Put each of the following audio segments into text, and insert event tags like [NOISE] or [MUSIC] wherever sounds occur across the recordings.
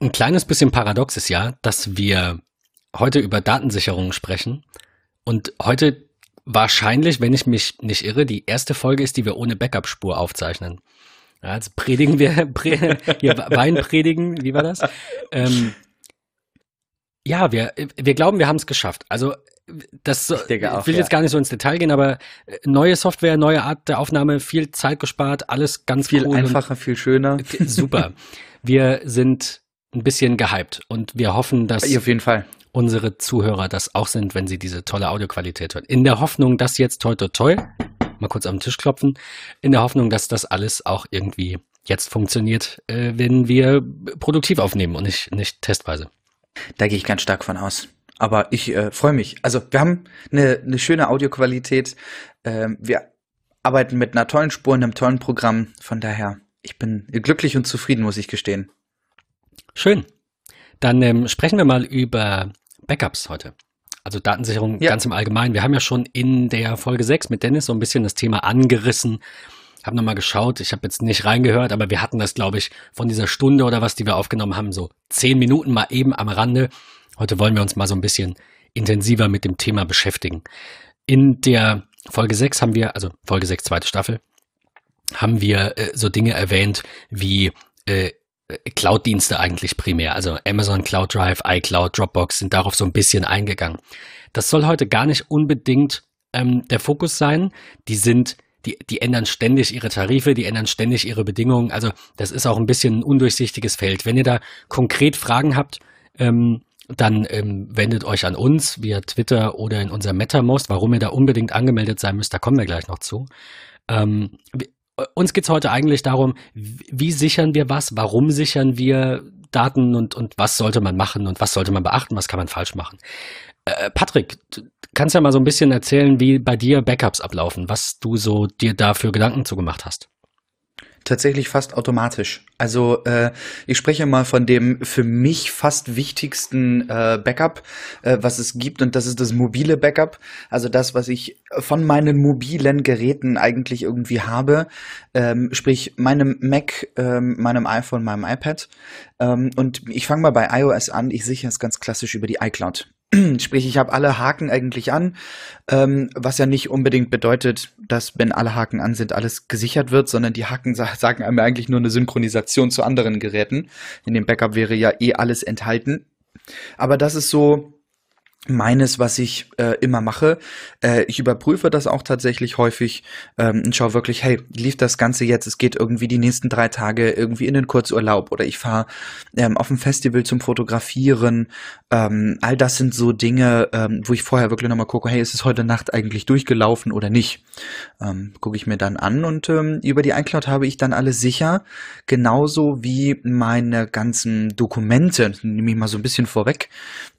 ein kleines bisschen paradox ist ja, dass wir heute über Datensicherung sprechen und heute wahrscheinlich, wenn ich mich nicht irre, die erste Folge ist, die wir ohne Backup-Spur aufzeichnen. Ja, jetzt predigen wir, [LAUGHS] pre, hier Wein predigen, wie war das? Ähm, ja, wir, wir glauben, wir haben es geschafft. Also das ich, ich will jetzt gar nicht so ins Detail gehen, aber äh, neue Software, neue Art der Aufnahme, viel Zeit gespart, alles ganz viel cool einfacher, viel schöner. Super. [LAUGHS] Wir sind ein bisschen gehypt und wir hoffen, dass auf jeden Fall unsere Zuhörer das auch sind, wenn sie diese tolle Audioqualität hören. In der Hoffnung, dass jetzt toi toi toi, mal kurz am Tisch klopfen, in der Hoffnung, dass das alles auch irgendwie jetzt funktioniert, äh, wenn wir produktiv aufnehmen und nicht, nicht testweise. Da gehe ich ganz stark von aus. Aber ich äh, freue mich. Also wir haben eine, eine schöne Audioqualität. Ähm, wir arbeiten mit einer tollen Spur, einem tollen Programm. Von daher, ich bin glücklich und zufrieden, muss ich gestehen. Schön. Dann ähm, sprechen wir mal über Backups heute. Also Datensicherung ja. ganz im Allgemeinen. Wir haben ja schon in der Folge 6 mit Dennis so ein bisschen das Thema angerissen. Hab nochmal geschaut, ich habe jetzt nicht reingehört, aber wir hatten das, glaube ich, von dieser Stunde oder was, die wir aufgenommen haben, so zehn Minuten mal eben am Rande. Heute wollen wir uns mal so ein bisschen intensiver mit dem Thema beschäftigen. In der Folge 6 haben wir, also Folge 6, zweite Staffel, haben wir äh, so Dinge erwähnt wie äh, Cloud-Dienste eigentlich primär. Also Amazon Cloud Drive, iCloud, Dropbox sind darauf so ein bisschen eingegangen. Das soll heute gar nicht unbedingt ähm, der Fokus sein. Die sind, die, die ändern ständig ihre Tarife, die ändern ständig ihre Bedingungen. Also das ist auch ein bisschen ein undurchsichtiges Feld. Wenn ihr da konkret Fragen habt, ähm, dann ähm, wendet euch an uns via Twitter oder in unser MetaMost. Warum ihr da unbedingt angemeldet sein müsst, da kommen wir gleich noch zu. Ähm, uns geht's heute eigentlich darum, wie sichern wir was, warum sichern wir Daten und, und was sollte man machen und was sollte man beachten, was kann man falsch machen. Äh, Patrick, du kannst ja mal so ein bisschen erzählen, wie bei dir Backups ablaufen, was du so dir dafür Gedanken zugemacht hast tatsächlich fast automatisch. Also äh, ich spreche mal von dem für mich fast wichtigsten äh, Backup, äh, was es gibt, und das ist das mobile Backup. Also das, was ich von meinen mobilen Geräten eigentlich irgendwie habe, ähm, sprich meinem Mac, ähm, meinem iPhone, meinem iPad. Ähm, und ich fange mal bei iOS an. Ich sichere es ganz klassisch über die iCloud. [CLEARS THROAT] Sprich, ich habe alle Haken eigentlich an, ähm, was ja nicht unbedingt bedeutet, dass wenn alle Haken an sind, alles gesichert wird, sondern die Haken sa sagen einem eigentlich nur eine Synchronisation zu anderen Geräten. In dem Backup wäre ja eh alles enthalten. Aber das ist so meines, was ich äh, immer mache. Äh, ich überprüfe das auch tatsächlich häufig ähm, und schaue wirklich, hey, lief das Ganze jetzt? Es geht irgendwie die nächsten drei Tage irgendwie in den Kurzurlaub oder ich fahre ähm, auf ein Festival zum Fotografieren. Ähm, all das sind so Dinge, ähm, wo ich vorher wirklich nochmal gucke, hey, ist es heute Nacht eigentlich durchgelaufen oder nicht? Ähm, gucke ich mir dann an und ähm, über die iCloud habe ich dann alles sicher, genauso wie meine ganzen Dokumente, nehme ich mal so ein bisschen vorweg,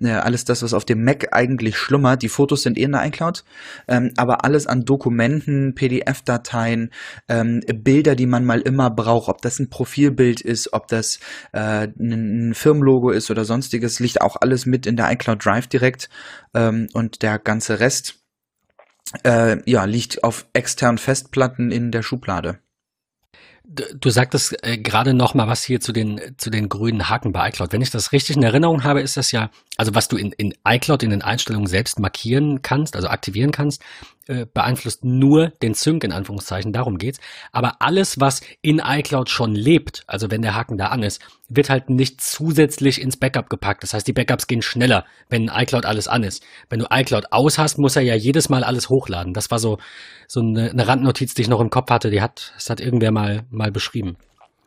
alles das, was auf dem Mac eigentlich schlummert. Die Fotos sind eh in der iCloud, ähm, aber alles an Dokumenten, PDF-Dateien, ähm, Bilder, die man mal immer braucht, ob das ein Profilbild ist, ob das äh, ein Firmenlogo ist oder sonstiges, liegt auch alles mit in der iCloud Drive direkt ähm, und der ganze Rest äh, ja, liegt auf externen Festplatten in der Schublade. Du sagtest äh, gerade noch mal was hier zu den zu den grünen Haken bei iCloud. Wenn ich das richtig in Erinnerung habe, ist das ja, also was du in, in iCloud in den Einstellungen selbst markieren kannst, also aktivieren kannst, äh, beeinflusst nur den Sync in Anführungszeichen, darum geht's. Aber alles, was in iCloud schon lebt, also wenn der Haken da an ist, wird halt nicht zusätzlich ins Backup gepackt. Das heißt, die Backups gehen schneller, wenn iCloud alles an ist. Wenn du iCloud aus hast, muss er ja jedes Mal alles hochladen. Das war so, so eine, eine Randnotiz, die ich noch im Kopf hatte, die hat, das hat irgendwer mal, mal beschrieben.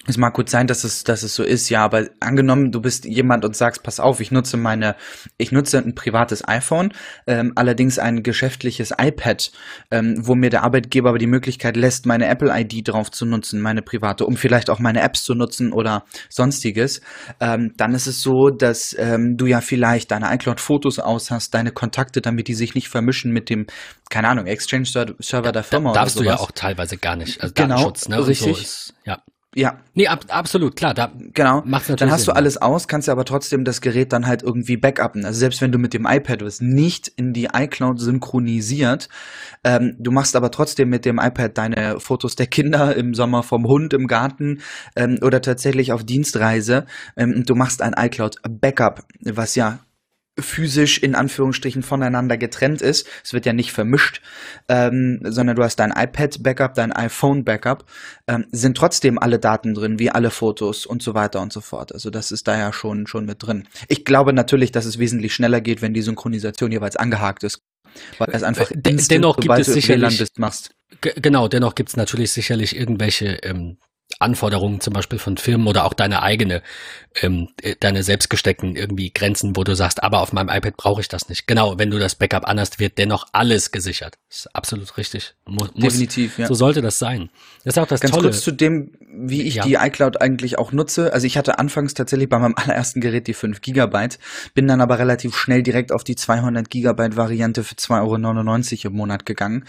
Es mag gut sein, dass es, dass es so ist, ja, aber angenommen, du bist jemand und sagst, pass auf, ich nutze meine, ich nutze ein privates iPhone, ähm, allerdings ein geschäftliches iPad, ähm, wo mir der Arbeitgeber aber die Möglichkeit lässt, meine Apple-ID drauf zu nutzen, meine private, um vielleicht auch meine Apps zu nutzen oder sonstiges, ähm, dann ist es so, dass ähm, du ja vielleicht deine iCloud-Fotos aus hast, deine Kontakte, damit die sich nicht vermischen mit dem, keine Ahnung, Exchange-Server der Firma da, darfst oder sowas. du ja auch teilweise gar nicht. Also genau, Datenschutz, ne? Richtig. So ist, ja. Ja. Nee, ab, absolut, klar. Da genau. Macht's natürlich dann hast Sinn, du alles aus, kannst du aber trotzdem das Gerät dann halt irgendwie backuppen. Also selbst wenn du mit dem iPad bist, nicht in die iCloud synchronisiert, ähm, du machst aber trotzdem mit dem iPad deine Fotos der Kinder im Sommer vom Hund im Garten ähm, oder tatsächlich auf Dienstreise. Ähm, du machst ein iCloud Backup, was ja physisch in Anführungsstrichen voneinander getrennt ist. Es wird ja nicht vermischt, ähm, sondern du hast dein iPad-Backup, dein iPhone-Backup, ähm, sind trotzdem alle Daten drin, wie alle Fotos und so weiter und so fort. Also das ist da ja schon, schon mit drin. Ich glaube natürlich, dass es wesentlich schneller geht, wenn die Synchronisation jeweils angehakt ist. Weil es einfach instant, dennoch gibt es sicherlich, machst. Genau, dennoch gibt es natürlich sicherlich irgendwelche ähm, Anforderungen zum Beispiel von Firmen oder auch deine eigene, ähm, äh, deine selbstgesteckten irgendwie Grenzen, wo du sagst, aber auf meinem iPad brauche ich das nicht. Genau, wenn du das Backup anhast, wird dennoch alles gesichert. Das ist absolut richtig. Muss, Definitiv, ja. So sollte das sein. Das ist auch das Ganz Tolle. kurz zu dem, wie ich ja. die iCloud eigentlich auch nutze. Also ich hatte anfangs tatsächlich bei meinem [LAUGHS] allerersten Gerät die 5 Gigabyte, bin dann aber relativ schnell direkt auf die 200 Gigabyte Variante für 2,99 Euro im Monat gegangen.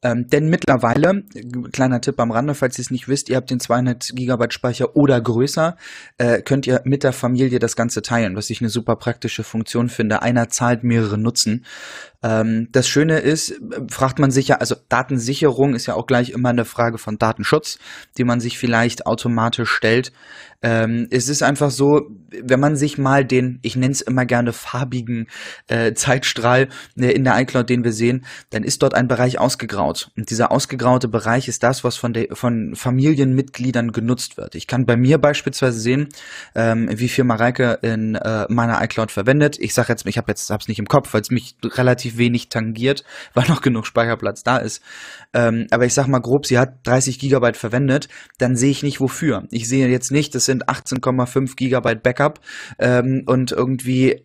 Ähm, denn mittlerweile, kleiner Tipp am Rande, falls ihr es nicht wisst, ihr habt den 200 Gigabyte Speicher oder größer, äh, könnt ihr mit der Familie das Ganze teilen, was ich eine super praktische Funktion finde. Einer zahlt mehrere Nutzen. Ähm, das Schöne ist, fragt man sich ja, also Datensicherung ist ja auch gleich immer eine Frage von Datenschutz, die man sich vielleicht automatisch stellt. Ähm, es ist einfach so, wenn man sich mal den, ich nenne es immer gerne farbigen äh, Zeitstrahl äh, in der iCloud, den wir sehen, dann ist dort ein Bereich ausgegraut. Und dieser ausgegraute Bereich ist das, was von, der, von Familienmitgliedern genutzt wird. Ich kann bei mir beispielsweise sehen, ähm, wie viel Mareike in äh, meiner iCloud verwendet. Ich sage jetzt, ich habe jetzt hab's nicht im Kopf, weil es mich relativ wenig tangiert, [LAUGHS] weil noch genug Speicherplatz da ist. Ähm, aber ich sag mal grob, sie hat 30 Gigabyte verwendet, dann sehe ich nicht wofür. Ich sehe jetzt nicht, dass sind 18,5 Gigabyte Backup ähm, und irgendwie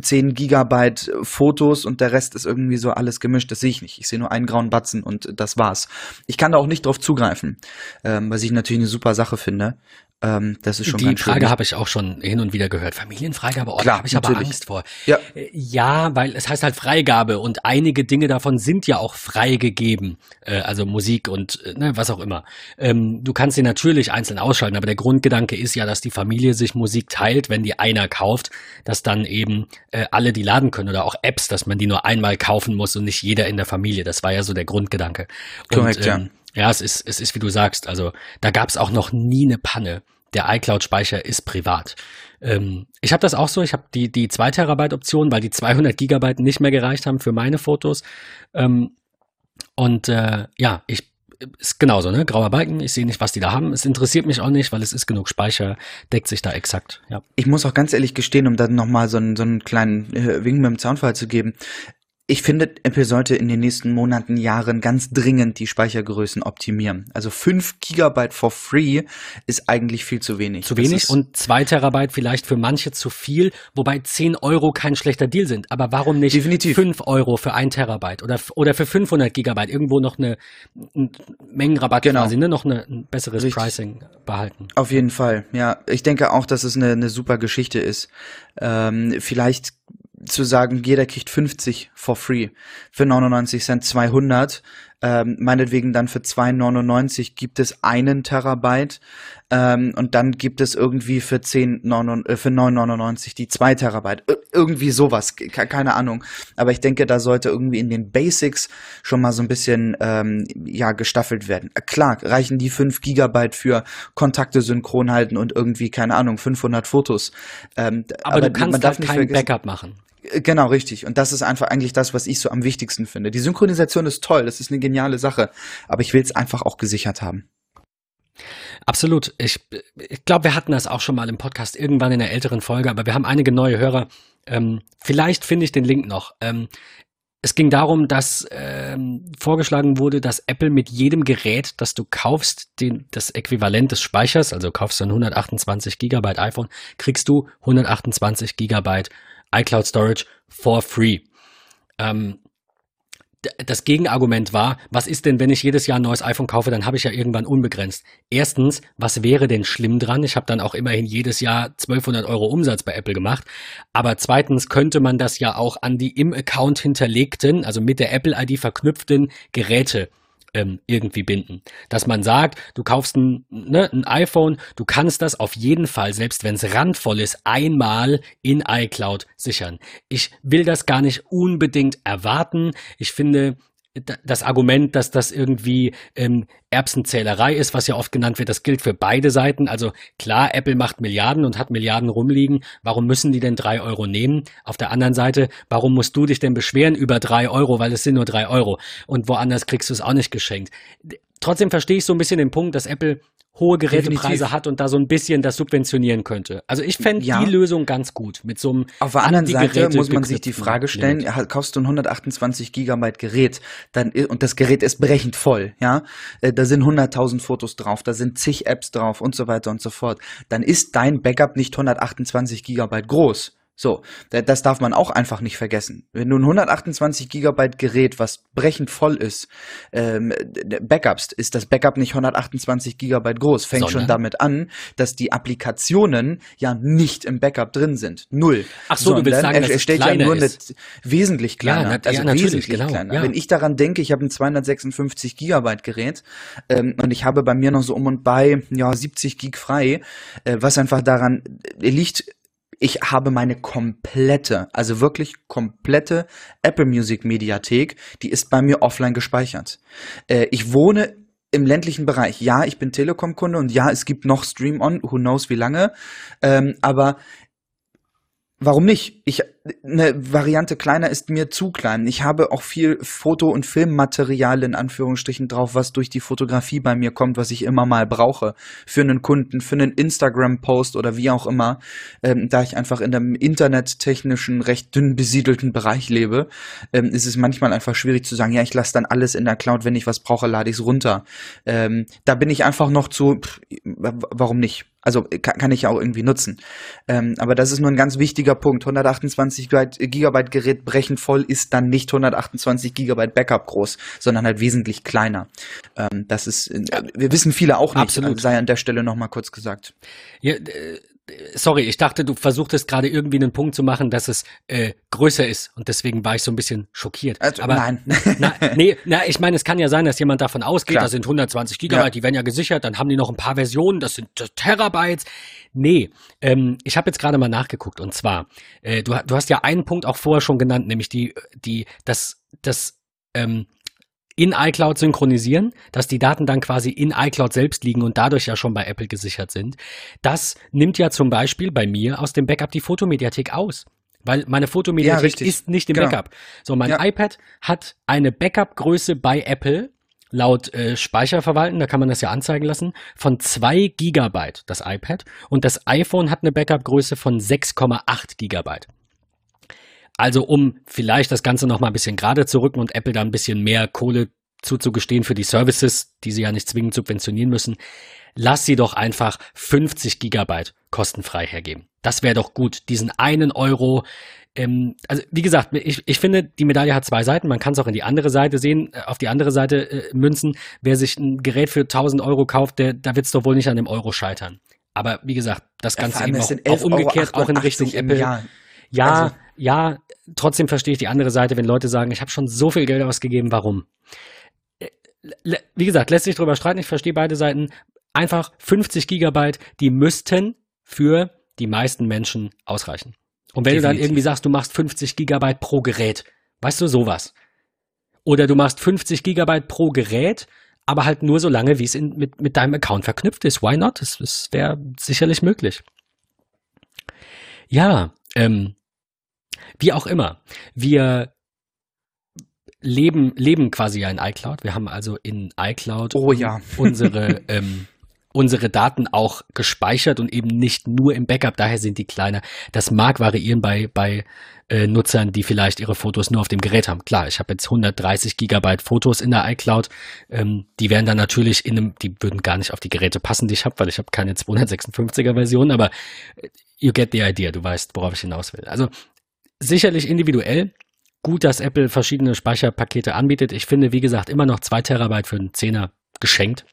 10 Gigabyte Fotos und der Rest ist irgendwie so alles gemischt. Das sehe ich nicht. Ich sehe nur einen grauen Batzen und das war's. Ich kann da auch nicht drauf zugreifen, ähm, was ich natürlich eine super Sache finde. Ähm, das ist schon Die Frage habe ich auch schon hin und wieder gehört. Familienfreigabe, oh, da habe ich natürlich. aber Angst vor. Ja. Äh, ja, weil es heißt halt Freigabe und einige Dinge davon sind ja auch freigegeben. Äh, also Musik und äh, ne, was auch immer. Ähm, du kannst sie natürlich einzeln ausschalten, aber der Grundgedanke ist ja, dass die Familie sich Musik teilt, wenn die einer kauft, dass dann eben äh, alle die laden können oder auch Apps, dass man die nur einmal kaufen muss und nicht jeder in der Familie. Das war ja so der Grundgedanke. Korrekt, ähm, ja. Ja, es ist, es ist, wie du sagst, also da gab es auch noch nie eine Panne der iCloud-Speicher ist privat. Ähm, ich habe das auch so, ich habe die, die 2 Terabyte Option, weil die 200 Gigabyte nicht mehr gereicht haben für meine Fotos. Ähm, und äh, ja, ich ist genauso, ne? Grauer Balken, ich sehe nicht, was die da haben. Es interessiert mich auch nicht, weil es ist genug Speicher, deckt sich da exakt, ja. Ich muss auch ganz ehrlich gestehen, um dann nochmal so einen, so einen kleinen äh, Wink mit dem Zaunfall zu geben ich finde, Apple sollte in den nächsten Monaten, Jahren ganz dringend die Speichergrößen optimieren. Also 5 Gigabyte for free ist eigentlich viel zu wenig. Zu wenig und 2 Terabyte vielleicht für manche zu viel, wobei 10 Euro kein schlechter Deal sind. Aber warum nicht Definitiv. 5 Euro für 1 Terabyte oder, oder für 500 Gigabyte irgendwo noch eine, eine Mengenrabatt genau. quasi, ne? noch eine, ein besseres Richtig. Pricing behalten. Auf jeden Fall, ja. Ich denke auch, dass es eine, eine super Geschichte ist. Ähm, vielleicht zu sagen, jeder kriegt 50 for free. Für 99 Cent 200. Ähm, meinetwegen dann für 2,99 gibt es einen Terabyte. Ähm, und dann gibt es irgendwie für 10, 9, äh, für 9,99 die 2 Terabyte. Ir irgendwie sowas. Keine Ahnung. Aber ich denke, da sollte irgendwie in den Basics schon mal so ein bisschen, ähm, ja, gestaffelt werden. Äh, klar, reichen die 5 Gigabyte für Kontakte synchron halten und irgendwie, keine Ahnung, 500 Fotos. Ähm, aber, aber, du kannst halt kein Backup machen. Äh, genau, richtig. Und das ist einfach eigentlich das, was ich so am wichtigsten finde. Die Synchronisation ist toll, das ist eine geniale Sache, aber ich will es einfach auch gesichert haben. Absolut. Ich, ich glaube, wir hatten das auch schon mal im Podcast irgendwann in der älteren Folge, aber wir haben einige neue Hörer. Ähm, vielleicht finde ich den Link noch. Ähm, es ging darum, dass ähm, vorgeschlagen wurde, dass Apple mit jedem Gerät, das du kaufst, den, das Äquivalent des Speichers, also kaufst du ein 128 Gigabyte iPhone, kriegst du 128 Gigabyte iCloud Storage for free. Ähm, das Gegenargument war, was ist denn, wenn ich jedes Jahr ein neues iPhone kaufe, dann habe ich ja irgendwann unbegrenzt. Erstens, was wäre denn schlimm dran? Ich habe dann auch immerhin jedes Jahr 1200 Euro Umsatz bei Apple gemacht. Aber zweitens könnte man das ja auch an die im Account hinterlegten, also mit der Apple ID verknüpften Geräte ähm, irgendwie binden. Dass man sagt, du kaufst ein, ne, ein iPhone, du kannst das auf jeden Fall, selbst wenn es randvoll ist, einmal in iCloud sichern. Ich will das gar nicht unbedingt erwarten. Ich finde, das Argument, dass das irgendwie ähm, Erbsenzählerei ist, was ja oft genannt wird, das gilt für beide Seiten. Also klar, Apple macht Milliarden und hat Milliarden rumliegen. Warum müssen die denn drei Euro nehmen? Auf der anderen Seite, warum musst du dich denn beschweren über drei Euro, weil es sind nur drei Euro und woanders kriegst du es auch nicht geschenkt? Trotzdem verstehe ich so ein bisschen den Punkt, dass Apple hohe Gerätepreise Definitiv. hat und da so ein bisschen das subventionieren könnte. Also ich fände ja. die Lösung ganz gut mit so einem Auf der anderen Seite muss man sich die Frage stellen, Limit. kaufst du ein 128 Gigabyte Gerät dann, und das Gerät ist brechend voll, ja, äh, da sind 100.000 Fotos drauf, da sind zig Apps drauf und so weiter und so fort, dann ist dein Backup nicht 128 Gigabyte groß so, das darf man auch einfach nicht vergessen. Wenn du ein 128 Gigabyte Gerät, was brechend voll ist, ähm, backupst, ist das Backup nicht 128 Gigabyte groß. Fängt Sondern? schon damit an, dass die Applikationen ja nicht im Backup drin sind. Null. Ach so, Sondern du willst sagen, er, er stellt ja nur eine wesentlich kleiner, ja, na, also ja, wesentlich genau, kleiner. Ja. Wenn ich daran denke, ich habe ein 256 Gigabyte Gerät ähm, und ich habe bei mir noch so um und bei ja 70 Gig frei, äh, was einfach daran liegt ich habe meine komplette, also wirklich komplette Apple Music Mediathek, die ist bei mir offline gespeichert. Äh, ich wohne im ländlichen Bereich. Ja, ich bin Telekom-Kunde und ja, es gibt noch Stream On, who knows wie lange. Ähm, aber Warum nicht? Ich, eine Variante kleiner ist mir zu klein. Ich habe auch viel Foto- und Filmmaterial in Anführungsstrichen drauf, was durch die Fotografie bei mir kommt, was ich immer mal brauche. Für einen Kunden, für einen Instagram-Post oder wie auch immer. Ähm, da ich einfach in einem internettechnischen, recht dünn besiedelten Bereich lebe, ähm, ist es manchmal einfach schwierig zu sagen, ja, ich lasse dann alles in der Cloud, wenn ich was brauche, lade ich es runter. Ähm, da bin ich einfach noch zu, pff, warum nicht? Also kann, kann ich ja auch irgendwie nutzen. Ähm, aber das ist nur ein ganz wichtiger Punkt. 128 Gigabyte Gerät brechend voll ist dann nicht 128 Gigabyte Backup groß, sondern halt wesentlich kleiner. Ähm, das ist, äh, wir wissen viele auch nicht, Absolut. sei an der Stelle nochmal kurz gesagt. Ja, äh, sorry, ich dachte, du versuchtest gerade irgendwie einen Punkt zu machen, dass es äh, größer ist und deswegen war ich so ein bisschen schockiert. Also, Aber nein. [LAUGHS] na, nee, na, ich meine, es kann ja sein, dass jemand davon ausgeht, Klar. das sind 120 Gigabyte, ja. die werden ja gesichert, dann haben die noch ein paar Versionen, das sind Terabytes. Nee, ähm, ich habe jetzt gerade mal nachgeguckt und zwar, äh, du, du hast ja einen Punkt auch vorher schon genannt, nämlich die, die, das, das ähm, in iCloud synchronisieren, dass die Daten dann quasi in iCloud selbst liegen und dadurch ja schon bei Apple gesichert sind. Das nimmt ja zum Beispiel bei mir aus dem Backup die Fotomediathek aus. Weil meine Fotomediathek ja, ist nicht im genau. Backup. So, mein ja. iPad hat eine Backup-Größe bei Apple, laut äh, Speicherverwalten, da kann man das ja anzeigen lassen, von zwei Gigabyte, das iPad. Und das iPhone hat eine Backup-Größe von 6,8 Gigabyte. Also um vielleicht das Ganze noch mal ein bisschen gerade zu rücken und Apple da ein bisschen mehr Kohle zuzugestehen für die Services, die sie ja nicht zwingend subventionieren müssen, lass sie doch einfach 50 Gigabyte kostenfrei hergeben. Das wäre doch gut. Diesen einen Euro. Ähm, also wie gesagt, ich, ich finde, die Medaille hat zwei Seiten. Man kann es auch in die andere Seite sehen, äh, auf die andere Seite äh, münzen. Wer sich ein Gerät für 1000 Euro kauft, der, da wird es doch wohl nicht an dem Euro scheitern. Aber wie gesagt, das Ganze ja, eben auch, auch umgekehrt, auch in Richtung Apple. Ja, also, ja, trotzdem verstehe ich die andere Seite, wenn Leute sagen, ich habe schon so viel Geld ausgegeben, warum? Äh, wie gesagt, lässt sich darüber streiten, ich verstehe beide Seiten. Einfach 50 Gigabyte, die müssten für die meisten Menschen ausreichen. Und wenn Definitiv. du dann irgendwie sagst, du machst 50 Gigabyte pro Gerät, weißt du sowas? Oder du machst 50 Gigabyte pro Gerät, aber halt nur so lange, wie es in, mit, mit deinem Account verknüpft ist. Why not? Das, das wäre sicherlich möglich. Ja, ähm, wie auch immer. Wir leben, leben quasi ja in iCloud. Wir haben also in iCloud oh, ja. [LAUGHS] unsere, ähm, unsere Daten auch gespeichert und eben nicht nur im Backup. Daher sind die kleiner. Das mag variieren bei, bei äh, Nutzern, die vielleicht ihre Fotos nur auf dem Gerät haben. Klar, ich habe jetzt 130 Gigabyte Fotos in der iCloud. Ähm, die wären dann natürlich in einem, die würden gar nicht auf die Geräte passen, die ich habe, weil ich habe keine 256er Version, aber äh, you get the idea, du weißt, worauf ich hinaus will. Also sicherlich individuell. Gut, dass Apple verschiedene Speicherpakete anbietet. Ich finde, wie gesagt, immer noch zwei Terabyte für einen Zehner geschenkt.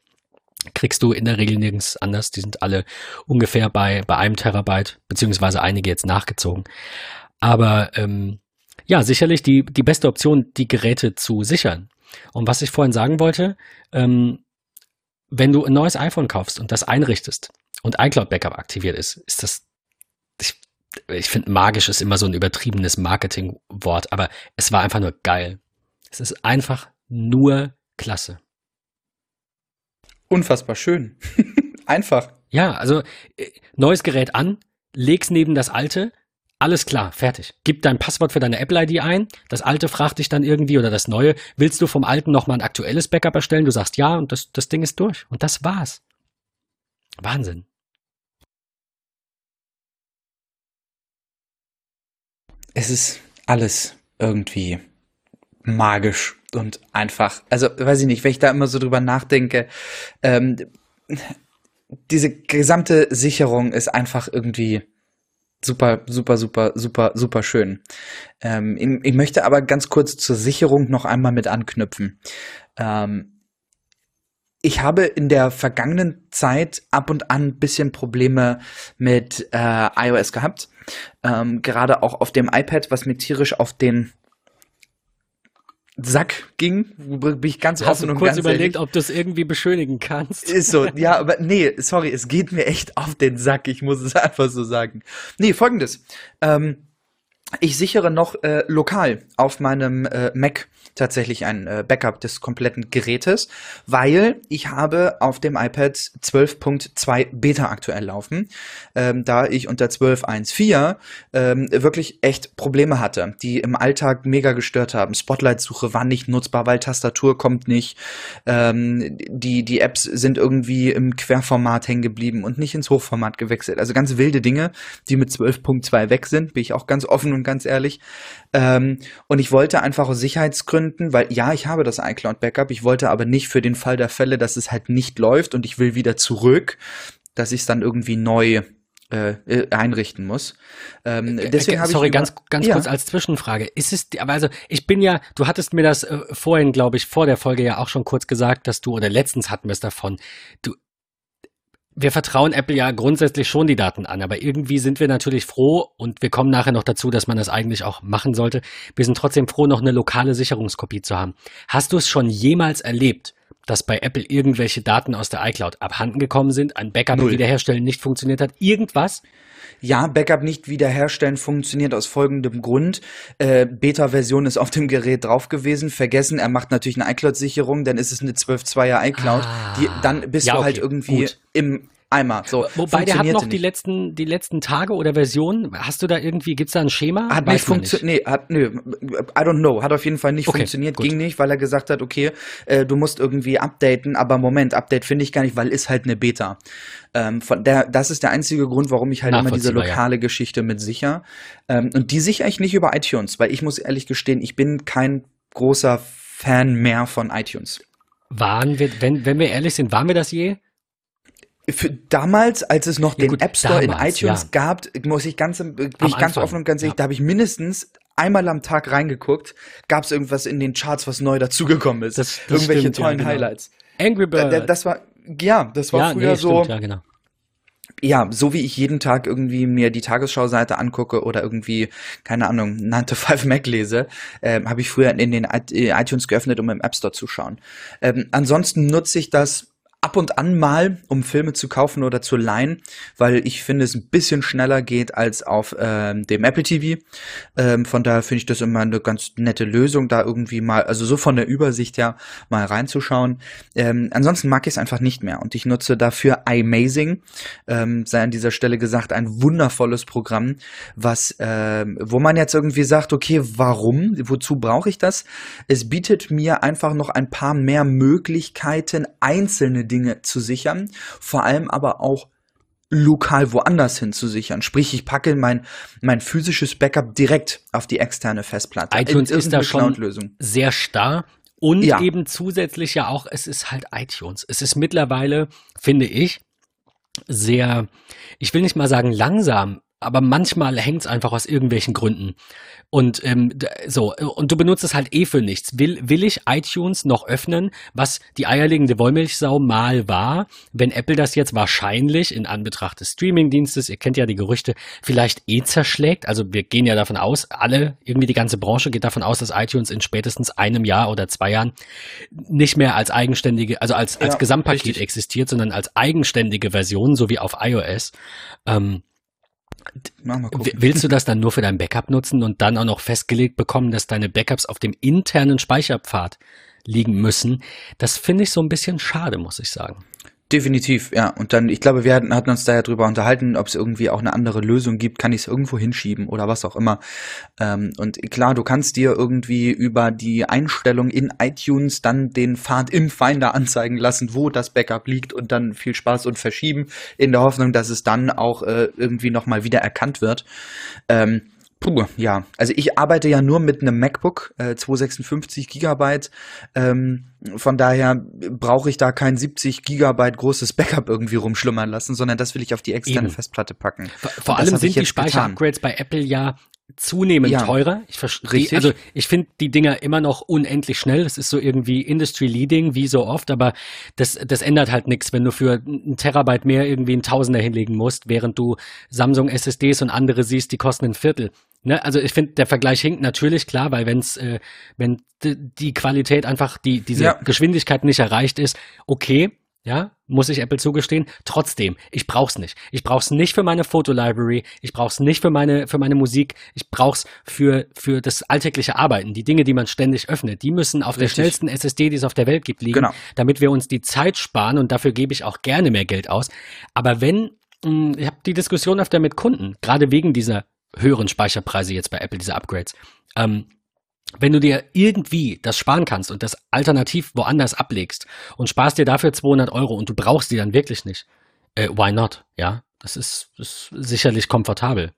Kriegst du in der Regel nirgends anders. Die sind alle ungefähr bei, bei einem Terabyte, beziehungsweise einige jetzt nachgezogen. Aber ähm, Ja, sicherlich die, die beste Option, die Geräte zu sichern. Und was ich vorhin sagen wollte, ähm, wenn du ein neues iPhone kaufst und das einrichtest und iCloud Backup aktiviert ist, ist das, ich, ich finde, magisch ist immer so ein übertriebenes Marketingwort, aber es war einfach nur geil. Es ist einfach nur klasse. Unfassbar schön. [LAUGHS] einfach. Ja, also äh, neues Gerät an, leg's neben das alte, alles klar, fertig. Gib dein Passwort für deine Apple-ID ein. Das alte fragt dich dann irgendwie oder das neue. Willst du vom alten nochmal ein aktuelles Backup erstellen? Du sagst ja und das, das Ding ist durch. Und das war's. Wahnsinn. Es ist alles irgendwie magisch und einfach. Also, weiß ich nicht, wenn ich da immer so drüber nachdenke, ähm, diese gesamte Sicherung ist einfach irgendwie super, super, super, super, super schön. Ähm, ich, möchte aber ganz kurz zur Sicherung noch einmal mit anknüpfen. Ähm, ich habe in der vergangenen Zeit ab und an ein bisschen Probleme mit äh, iOS gehabt. Ähm, gerade auch auf dem iPad, was mir tierisch auf den Sack ging, bin ich ganz Hast offen du und kurz ganz überlegt, ehrlich. ob du es irgendwie beschönigen kannst? Ist so, ja, aber nee, sorry, es geht mir echt auf den Sack, ich muss es [LAUGHS] einfach so sagen. Nee, folgendes. Ähm, ich sichere noch äh, lokal auf meinem äh, Mac tatsächlich ein äh, Backup des kompletten Gerätes, weil ich habe auf dem iPad 12.2 Beta aktuell laufen, ähm, da ich unter 12.1.4 ähm, wirklich echt Probleme hatte, die im Alltag mega gestört haben. Spotlight-Suche war nicht nutzbar, weil Tastatur kommt nicht. Ähm, die, die Apps sind irgendwie im Querformat hängen geblieben und nicht ins Hochformat gewechselt. Also ganz wilde Dinge, die mit 12.2 weg sind, bin ich auch ganz offen und ganz ehrlich. Ähm, und ich wollte einfach aus Sicherheitsgründen, weil ja, ich habe das iCloud Backup, ich wollte aber nicht für den Fall der Fälle, dass es halt nicht läuft und ich will wieder zurück, dass ich es dann irgendwie neu äh, äh einrichten muss. Ähm, äh, deswegen habe Sorry, ich ganz, ganz ja. kurz als Zwischenfrage. Ist es, aber also ich bin ja, du hattest mir das äh, vorhin, glaube ich, vor der Folge ja auch schon kurz gesagt, dass du, oder letztens hatten wir es davon, du, wir vertrauen Apple ja grundsätzlich schon die Daten an, aber irgendwie sind wir natürlich froh und wir kommen nachher noch dazu, dass man das eigentlich auch machen sollte. Wir sind trotzdem froh, noch eine lokale Sicherungskopie zu haben. Hast du es schon jemals erlebt, dass bei Apple irgendwelche Daten aus der iCloud abhanden gekommen sind, ein Backup Null. wiederherstellen nicht funktioniert hat? Irgendwas? Ja, Backup nicht wiederherstellen funktioniert aus folgendem Grund. Äh, Beta-Version ist auf dem Gerät drauf gewesen, vergessen, er macht natürlich eine iCloud-Sicherung, dann ist es eine 12.2er iCloud. Ah, die, dann bist ja, du halt irgendwie gut. im Eimer. So, Wobei der hat noch die letzten, die letzten Tage oder Versionen. Hast du da irgendwie, gibt's da ein Schema? Hat Weiß nicht funktioniert. Nee, hat, nö, I don't know. Hat auf jeden Fall nicht okay, funktioniert. Gut. Ging nicht, weil er gesagt hat, okay, äh, du musst irgendwie updaten, aber Moment, Update finde ich gar nicht, weil ist halt eine Beta. Ähm, von der, das ist der einzige Grund, warum ich halt immer diese lokale ja. Geschichte mit sicher. Ähm, und die sichere ich nicht über iTunes, weil ich muss ehrlich gestehen, ich bin kein großer Fan mehr von iTunes. Waren wir, wenn, wenn wir ehrlich sind, waren wir das je? Für damals, als es noch ja, den gut, App Store damals, in iTunes ja. gab, muss ich ganz, bin ich ganz offen und ganz ehrlich, ja. da habe ich mindestens einmal am Tag reingeguckt, gab es irgendwas in den Charts, was neu dazugekommen ist. Das, das Irgendwelche stimmt, tollen genau. Highlights. Angry Bird. Das war, ja, das war früher nee, so. Stimmt, ja, genau ja, so wie ich jeden Tag irgendwie mir die Tagesschau-Seite angucke oder irgendwie, keine Ahnung, 9 to 5 Mac lese, äh, habe ich früher in den iTunes geöffnet, um im App Store zu schauen. Ähm, ansonsten nutze ich das ab und an mal, um Filme zu kaufen oder zu leihen, weil ich finde, es ein bisschen schneller geht als auf ähm, dem Apple TV. Ähm, von daher finde ich das immer eine ganz nette Lösung, da irgendwie mal, also so von der Übersicht ja mal reinzuschauen. Ähm, ansonsten mag ich es einfach nicht mehr und ich nutze dafür iMazing, ähm, sei an dieser Stelle gesagt, ein wundervolles Programm, was, ähm, wo man jetzt irgendwie sagt, okay, warum, wozu brauche ich das? Es bietet mir einfach noch ein paar mehr Möglichkeiten, einzelne Dinge zu sichern, vor allem aber auch lokal woanders hin zu sichern. Sprich, ich packe mein, mein physisches Backup direkt auf die externe Festplatte. iTunes ist da schon sehr starr. Und ja. eben zusätzlich ja auch, es ist halt iTunes. Es ist mittlerweile, finde ich, sehr, ich will nicht mal sagen langsam, aber manchmal hängt es einfach aus irgendwelchen Gründen. Und ähm, so, und du benutzt es halt eh für nichts. Will, will ich iTunes noch öffnen, was die eierlegende Wollmilchsau mal war, wenn Apple das jetzt wahrscheinlich in Anbetracht des Streamingdienstes, ihr kennt ja die Gerüchte, vielleicht eh zerschlägt. Also wir gehen ja davon aus, alle, irgendwie die ganze Branche geht davon aus, dass iTunes in spätestens einem Jahr oder zwei Jahren nicht mehr als eigenständige, also als, als ja, Gesamtpaket richtig. existiert, sondern als eigenständige Version, so wie auf iOS. Ähm, Willst du das dann nur für dein Backup nutzen und dann auch noch festgelegt bekommen, dass deine Backups auf dem internen Speicherpfad liegen müssen? Das finde ich so ein bisschen schade, muss ich sagen. Definitiv, ja. Und dann, ich glaube, wir hatten, uns da ja drüber unterhalten, ob es irgendwie auch eine andere Lösung gibt, kann ich es irgendwo hinschieben oder was auch immer. Ähm, und klar, du kannst dir irgendwie über die Einstellung in iTunes dann den Pfad im Finder anzeigen lassen, wo das Backup liegt und dann viel Spaß und verschieben, in der Hoffnung, dass es dann auch äh, irgendwie nochmal wieder erkannt wird. Ähm, Puh, ja. Also ich arbeite ja nur mit einem MacBook, äh, 256 Gigabyte. Ähm, von daher brauche ich da kein 70 Gigabyte großes Backup irgendwie rumschlummern lassen, sondern das will ich auf die externe Eben. Festplatte packen. Vor, vor allem sind die Speicherupgrades bei Apple ja zunehmend ja, teurer. Ich verstehe, also ich finde die Dinger immer noch unendlich schnell. Das ist so irgendwie Industry Leading, wie so oft, aber das, das ändert halt nichts, wenn du für ein Terabyte mehr irgendwie einen Tausender hinlegen musst, während du Samsung SSDs und andere siehst, die kosten ein Viertel. Ne? Also ich finde, der Vergleich hinkt natürlich klar, weil wenn's, äh, wenn die Qualität einfach die diese ja. Geschwindigkeit nicht erreicht ist, okay, ja, muss ich Apple zugestehen. Trotzdem, ich brauch's nicht. Ich brauch's nicht für meine Fotolibrary. Ich brauch's nicht für meine, für meine Musik. Ich brauch's für, für das alltägliche Arbeiten. Die Dinge, die man ständig öffnet, die müssen auf Richtig. der schnellsten SSD, die es auf der Welt gibt, liegen, genau. damit wir uns die Zeit sparen und dafür gebe ich auch gerne mehr Geld aus. Aber wenn, hm, ich habe die Diskussion öfter mit Kunden, gerade wegen dieser höheren Speicherpreise jetzt bei Apple, diese Upgrades. Ähm, wenn du dir irgendwie das sparen kannst und das alternativ woanders ablegst und sparst dir dafür 200 Euro und du brauchst die dann wirklich nicht, äh, why not? Ja, das ist, ist sicherlich komfortabel.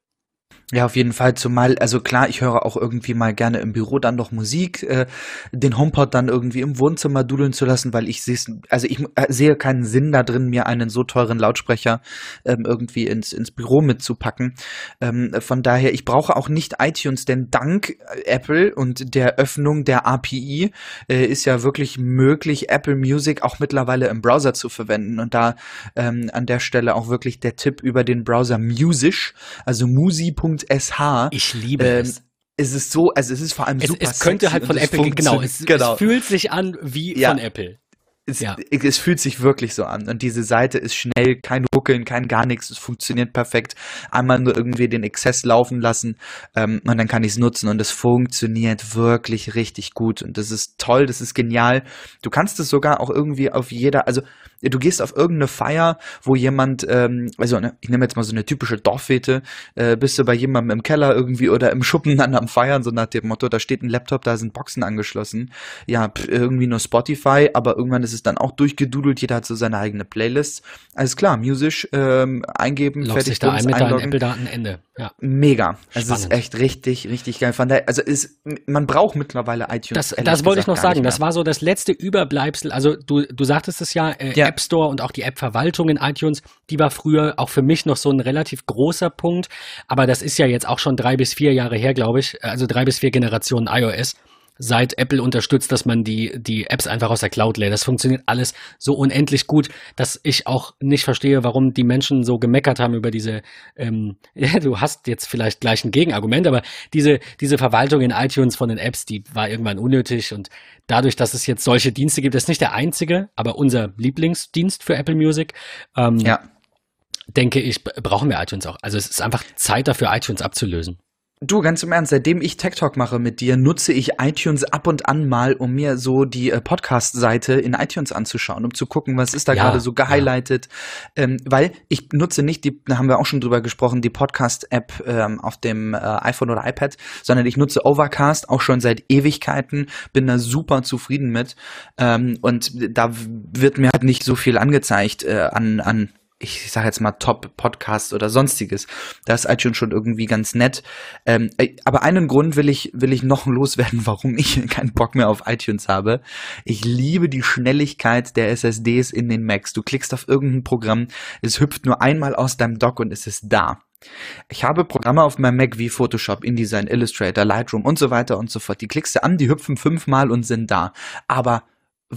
Ja, auf jeden Fall. Zumal, also klar, ich höre auch irgendwie mal gerne im Büro dann noch Musik, äh, den HomePod dann irgendwie im Wohnzimmer dudeln zu lassen, weil ich sehe, also ich äh, sehe keinen Sinn da drin, mir einen so teuren Lautsprecher ähm, irgendwie ins, ins Büro mitzupacken. Ähm, von daher, ich brauche auch nicht iTunes, denn dank Apple und der Öffnung der API äh, ist ja wirklich möglich, Apple Music auch mittlerweile im Browser zu verwenden. Und da ähm, an der Stelle auch wirklich der Tipp über den Browser Musish, also musi.com Sh. Ich liebe ähm, es. Es ist so, also es ist vor allem es, super Es könnte halt von Apple, genau es, genau. es fühlt sich an wie ja. von Apple. Es, ja. es fühlt sich wirklich so an. Und diese Seite ist schnell, kein Ruckeln, kein gar nichts. Es funktioniert perfekt. Einmal nur irgendwie den Exzess laufen lassen ähm, und dann kann ich es nutzen. Und es funktioniert wirklich richtig gut. Und das ist toll, das ist genial. Du kannst es sogar auch irgendwie auf jeder, also du gehst auf irgendeine Feier, wo jemand, ähm, also ne, ich nehme jetzt mal so eine typische Dorffete, äh, bist du bei jemandem im Keller irgendwie oder im Schuppen dann am Feiern, so nach dem Motto, da steht ein Laptop, da sind Boxen angeschlossen. Ja, pff, irgendwie nur Spotify, aber irgendwann ist es dann auch durchgedudelt, jeder hat so seine eigene Playlist. Alles klar, Musisch ähm, eingeben, Loggst fertig, sich da ein mit deinen Apple-Daten, Ende. Ja. Mega. Also es ist echt richtig, richtig geil. Von daher, also ist, man braucht mittlerweile iTunes. Das, das wollte ich noch sagen. Das war so das letzte Überbleibsel. Also du, du sagtest es ja, äh, ja. App Store und auch die App-Verwaltung in iTunes, die war früher auch für mich noch so ein relativ großer Punkt. Aber das ist ja jetzt auch schon drei bis vier Jahre her, glaube ich. Also drei bis vier Generationen iOS seit Apple unterstützt, dass man die, die Apps einfach aus der Cloud lädt. Das funktioniert alles so unendlich gut, dass ich auch nicht verstehe, warum die Menschen so gemeckert haben über diese, ähm, [LAUGHS] ja, du hast jetzt vielleicht gleich ein Gegenargument, aber diese, diese Verwaltung in iTunes von den Apps, die war irgendwann unnötig und dadurch, dass es jetzt solche Dienste gibt, das ist nicht der einzige, aber unser Lieblingsdienst für Apple Music. Ähm, ja. Denke ich, brauchen wir iTunes auch. Also es ist einfach Zeit dafür, iTunes abzulösen. Du, ganz im Ernst, seitdem ich Tech Talk mache mit dir, nutze ich iTunes ab und an mal, um mir so die äh, Podcast-Seite in iTunes anzuschauen, um zu gucken, was ist da ja, gerade so gehighlightet. Ja. Ähm, weil ich nutze nicht die, da haben wir auch schon drüber gesprochen, die Podcast-App ähm, auf dem äh, iPhone oder iPad, sondern ich nutze Overcast auch schon seit Ewigkeiten, bin da super zufrieden mit. Ähm, und da wird mir halt nicht so viel angezeigt äh, an, an ich sage jetzt mal Top-Podcast oder sonstiges. Da ist iTunes schon irgendwie ganz nett. Ähm, äh, aber einen Grund will ich, will ich noch [LAUGHS] loswerden, warum ich keinen Bock mehr auf iTunes habe. Ich liebe die Schnelligkeit der SSDs in den Macs. Du klickst auf irgendein Programm, es hüpft nur einmal aus deinem Dock und es ist da. Ich habe Programme auf meinem Mac wie Photoshop, InDesign, Illustrator, Lightroom und so weiter und so fort. Die klickst du an, die hüpfen fünfmal und sind da. Aber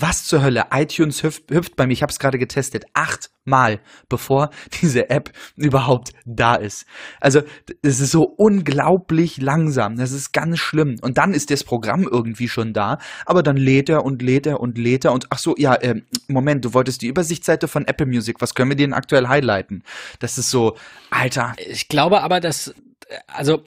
was zur Hölle? iTunes hüpft, hüpft bei mir, ich habe es gerade getestet, achtmal, bevor diese App [LAUGHS] überhaupt da ist. Also es ist so unglaublich langsam, das ist ganz schlimm. Und dann ist das Programm irgendwie schon da, aber dann lädt er und lädt er und lädt er und ach so, ja, äh, Moment, du wolltest die Übersichtsseite von Apple Music, was können wir denn aktuell highlighten? Das ist so, Alter. Ich glaube aber, dass, also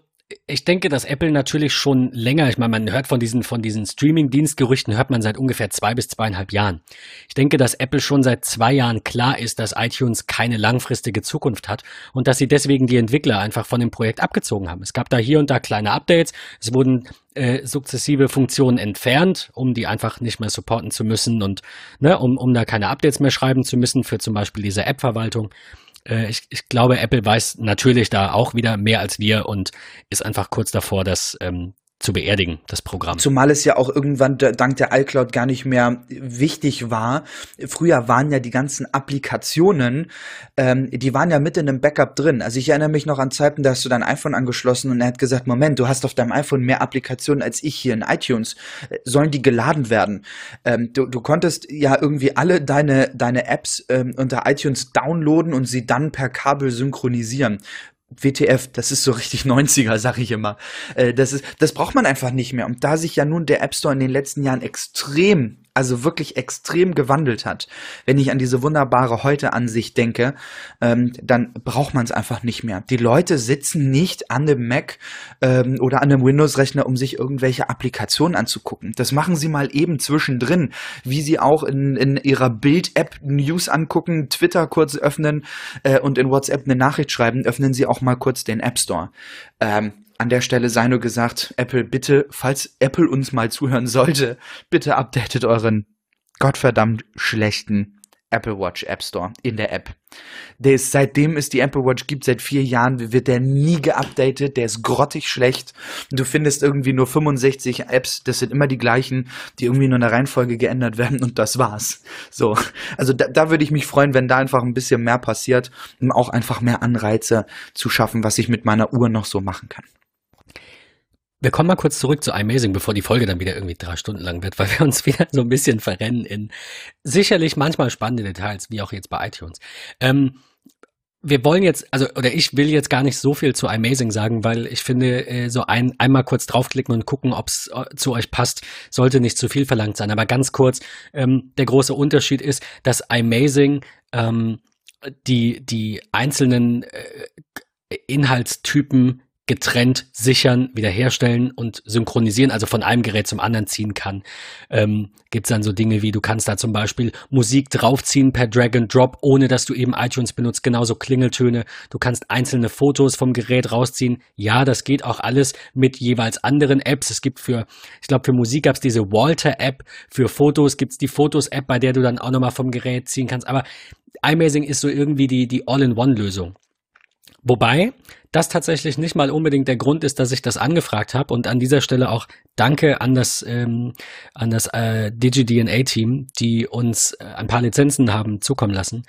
ich denke, dass Apple natürlich schon länger, ich meine, man hört von diesen, von diesen Streaming-Dienstgerüchten, hört man seit ungefähr zwei bis zweieinhalb Jahren. Ich denke, dass Apple schon seit zwei Jahren klar ist, dass iTunes keine langfristige Zukunft hat und dass sie deswegen die Entwickler einfach von dem Projekt abgezogen haben. Es gab da hier und da kleine Updates, es wurden äh, sukzessive Funktionen entfernt, um die einfach nicht mehr supporten zu müssen und ne, um, um da keine Updates mehr schreiben zu müssen für zum Beispiel diese App-Verwaltung. Äh, ich, ich glaube, Apple weiß natürlich da auch wieder mehr als wir und ist einfach kurz davor, das ähm, zu beerdigen, das Programm. Zumal es ja auch irgendwann dank der iCloud gar nicht mehr wichtig war. Früher waren ja die ganzen Applikationen, ähm, die waren ja mit in einem Backup drin. Also ich erinnere mich noch an Zeiten, da hast du dein iPhone angeschlossen und er hat gesagt, Moment, du hast auf deinem iPhone mehr Applikationen als ich hier in iTunes. Sollen die geladen werden? Ähm, du, du konntest ja irgendwie alle deine, deine Apps ähm, unter iTunes downloaden und sie dann per Kabel synchronisieren. WTF, das ist so richtig [LAUGHS] 90er, sag ich immer. Äh, das, ist, das braucht man einfach nicht mehr. Und da sich ja nun der App Store in den letzten Jahren extrem also wirklich extrem gewandelt hat. Wenn ich an diese wunderbare Heute-Ansicht denke, ähm, dann braucht man es einfach nicht mehr. Die Leute sitzen nicht an dem Mac ähm, oder an dem Windows-Rechner, um sich irgendwelche Applikationen anzugucken. Das machen sie mal eben zwischendrin, wie sie auch in, in ihrer Bild-App News angucken, Twitter kurz öffnen äh, und in WhatsApp eine Nachricht schreiben, öffnen sie auch mal kurz den App Store. Ähm, an der Stelle sei nur gesagt, Apple, bitte, falls Apple uns mal zuhören sollte, bitte updatet euren gottverdammt schlechten Apple Watch App Store in der App. Der ist, seitdem es die Apple Watch gibt, seit vier Jahren, wird der nie geupdatet, der ist grottig schlecht. Du findest irgendwie nur 65 Apps, das sind immer die gleichen, die irgendwie nur in der Reihenfolge geändert werden und das war's. So. Also da, da würde ich mich freuen, wenn da einfach ein bisschen mehr passiert, um auch einfach mehr Anreize zu schaffen, was ich mit meiner Uhr noch so machen kann. Wir kommen mal kurz zurück zu iMazing, bevor die Folge dann wieder irgendwie drei Stunden lang wird, [LAUGHS] weil wir uns wieder so ein bisschen verrennen in sicherlich manchmal spannende Details, wie auch jetzt bei iTunes. Ähm, wir wollen jetzt, also, oder ich will jetzt gar nicht so viel zu iMazing sagen, weil ich finde, äh, so ein, einmal kurz draufklicken und gucken, ob es äh, zu euch passt, sollte nicht zu viel verlangt sein. Aber ganz kurz, ähm, der große Unterschied ist, dass iMazing ähm, die, die einzelnen äh, Inhaltstypen getrennt sichern, wiederherstellen und synchronisieren, also von einem Gerät zum anderen ziehen kann. Ähm, Gibt es dann so Dinge wie, du kannst da zum Beispiel Musik draufziehen per Drag and Drop, ohne dass du eben iTunes benutzt, genauso Klingeltöne. Du kannst einzelne Fotos vom Gerät rausziehen. Ja, das geht auch alles mit jeweils anderen Apps. Es gibt für, ich glaube, für Musik gab es diese Walter-App, für Fotos gibt es die Fotos-App, bei der du dann auch nochmal vom Gerät ziehen kannst. Aber iMazing ist so irgendwie die, die All-in-One-Lösung. Wobei das tatsächlich nicht mal unbedingt der Grund ist, dass ich das angefragt habe. Und an dieser Stelle auch Danke an das, ähm, an das äh, DigiDNA-Team, die uns äh, ein paar Lizenzen haben zukommen lassen.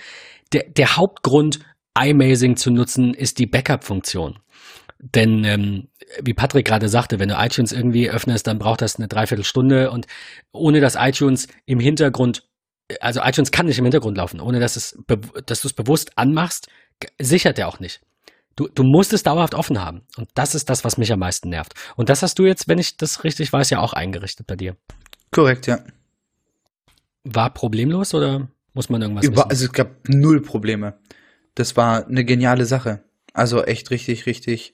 Der, der Hauptgrund, iMazing zu nutzen, ist die Backup-Funktion. Denn ähm, wie Patrick gerade sagte, wenn du iTunes irgendwie öffnest, dann braucht das eine Dreiviertelstunde und ohne dass iTunes im Hintergrund, also iTunes kann nicht im Hintergrund laufen, ohne dass es, dass du es bewusst anmachst, sichert er auch nicht. Du, du musst es dauerhaft offen haben. Und das ist das, was mich am meisten nervt. Und das hast du jetzt, wenn ich das richtig weiß, ja auch eingerichtet bei dir. Korrekt, ja. War problemlos oder muss man irgendwas Über, Also es gab null Probleme. Das war eine geniale Sache. Also echt richtig, richtig,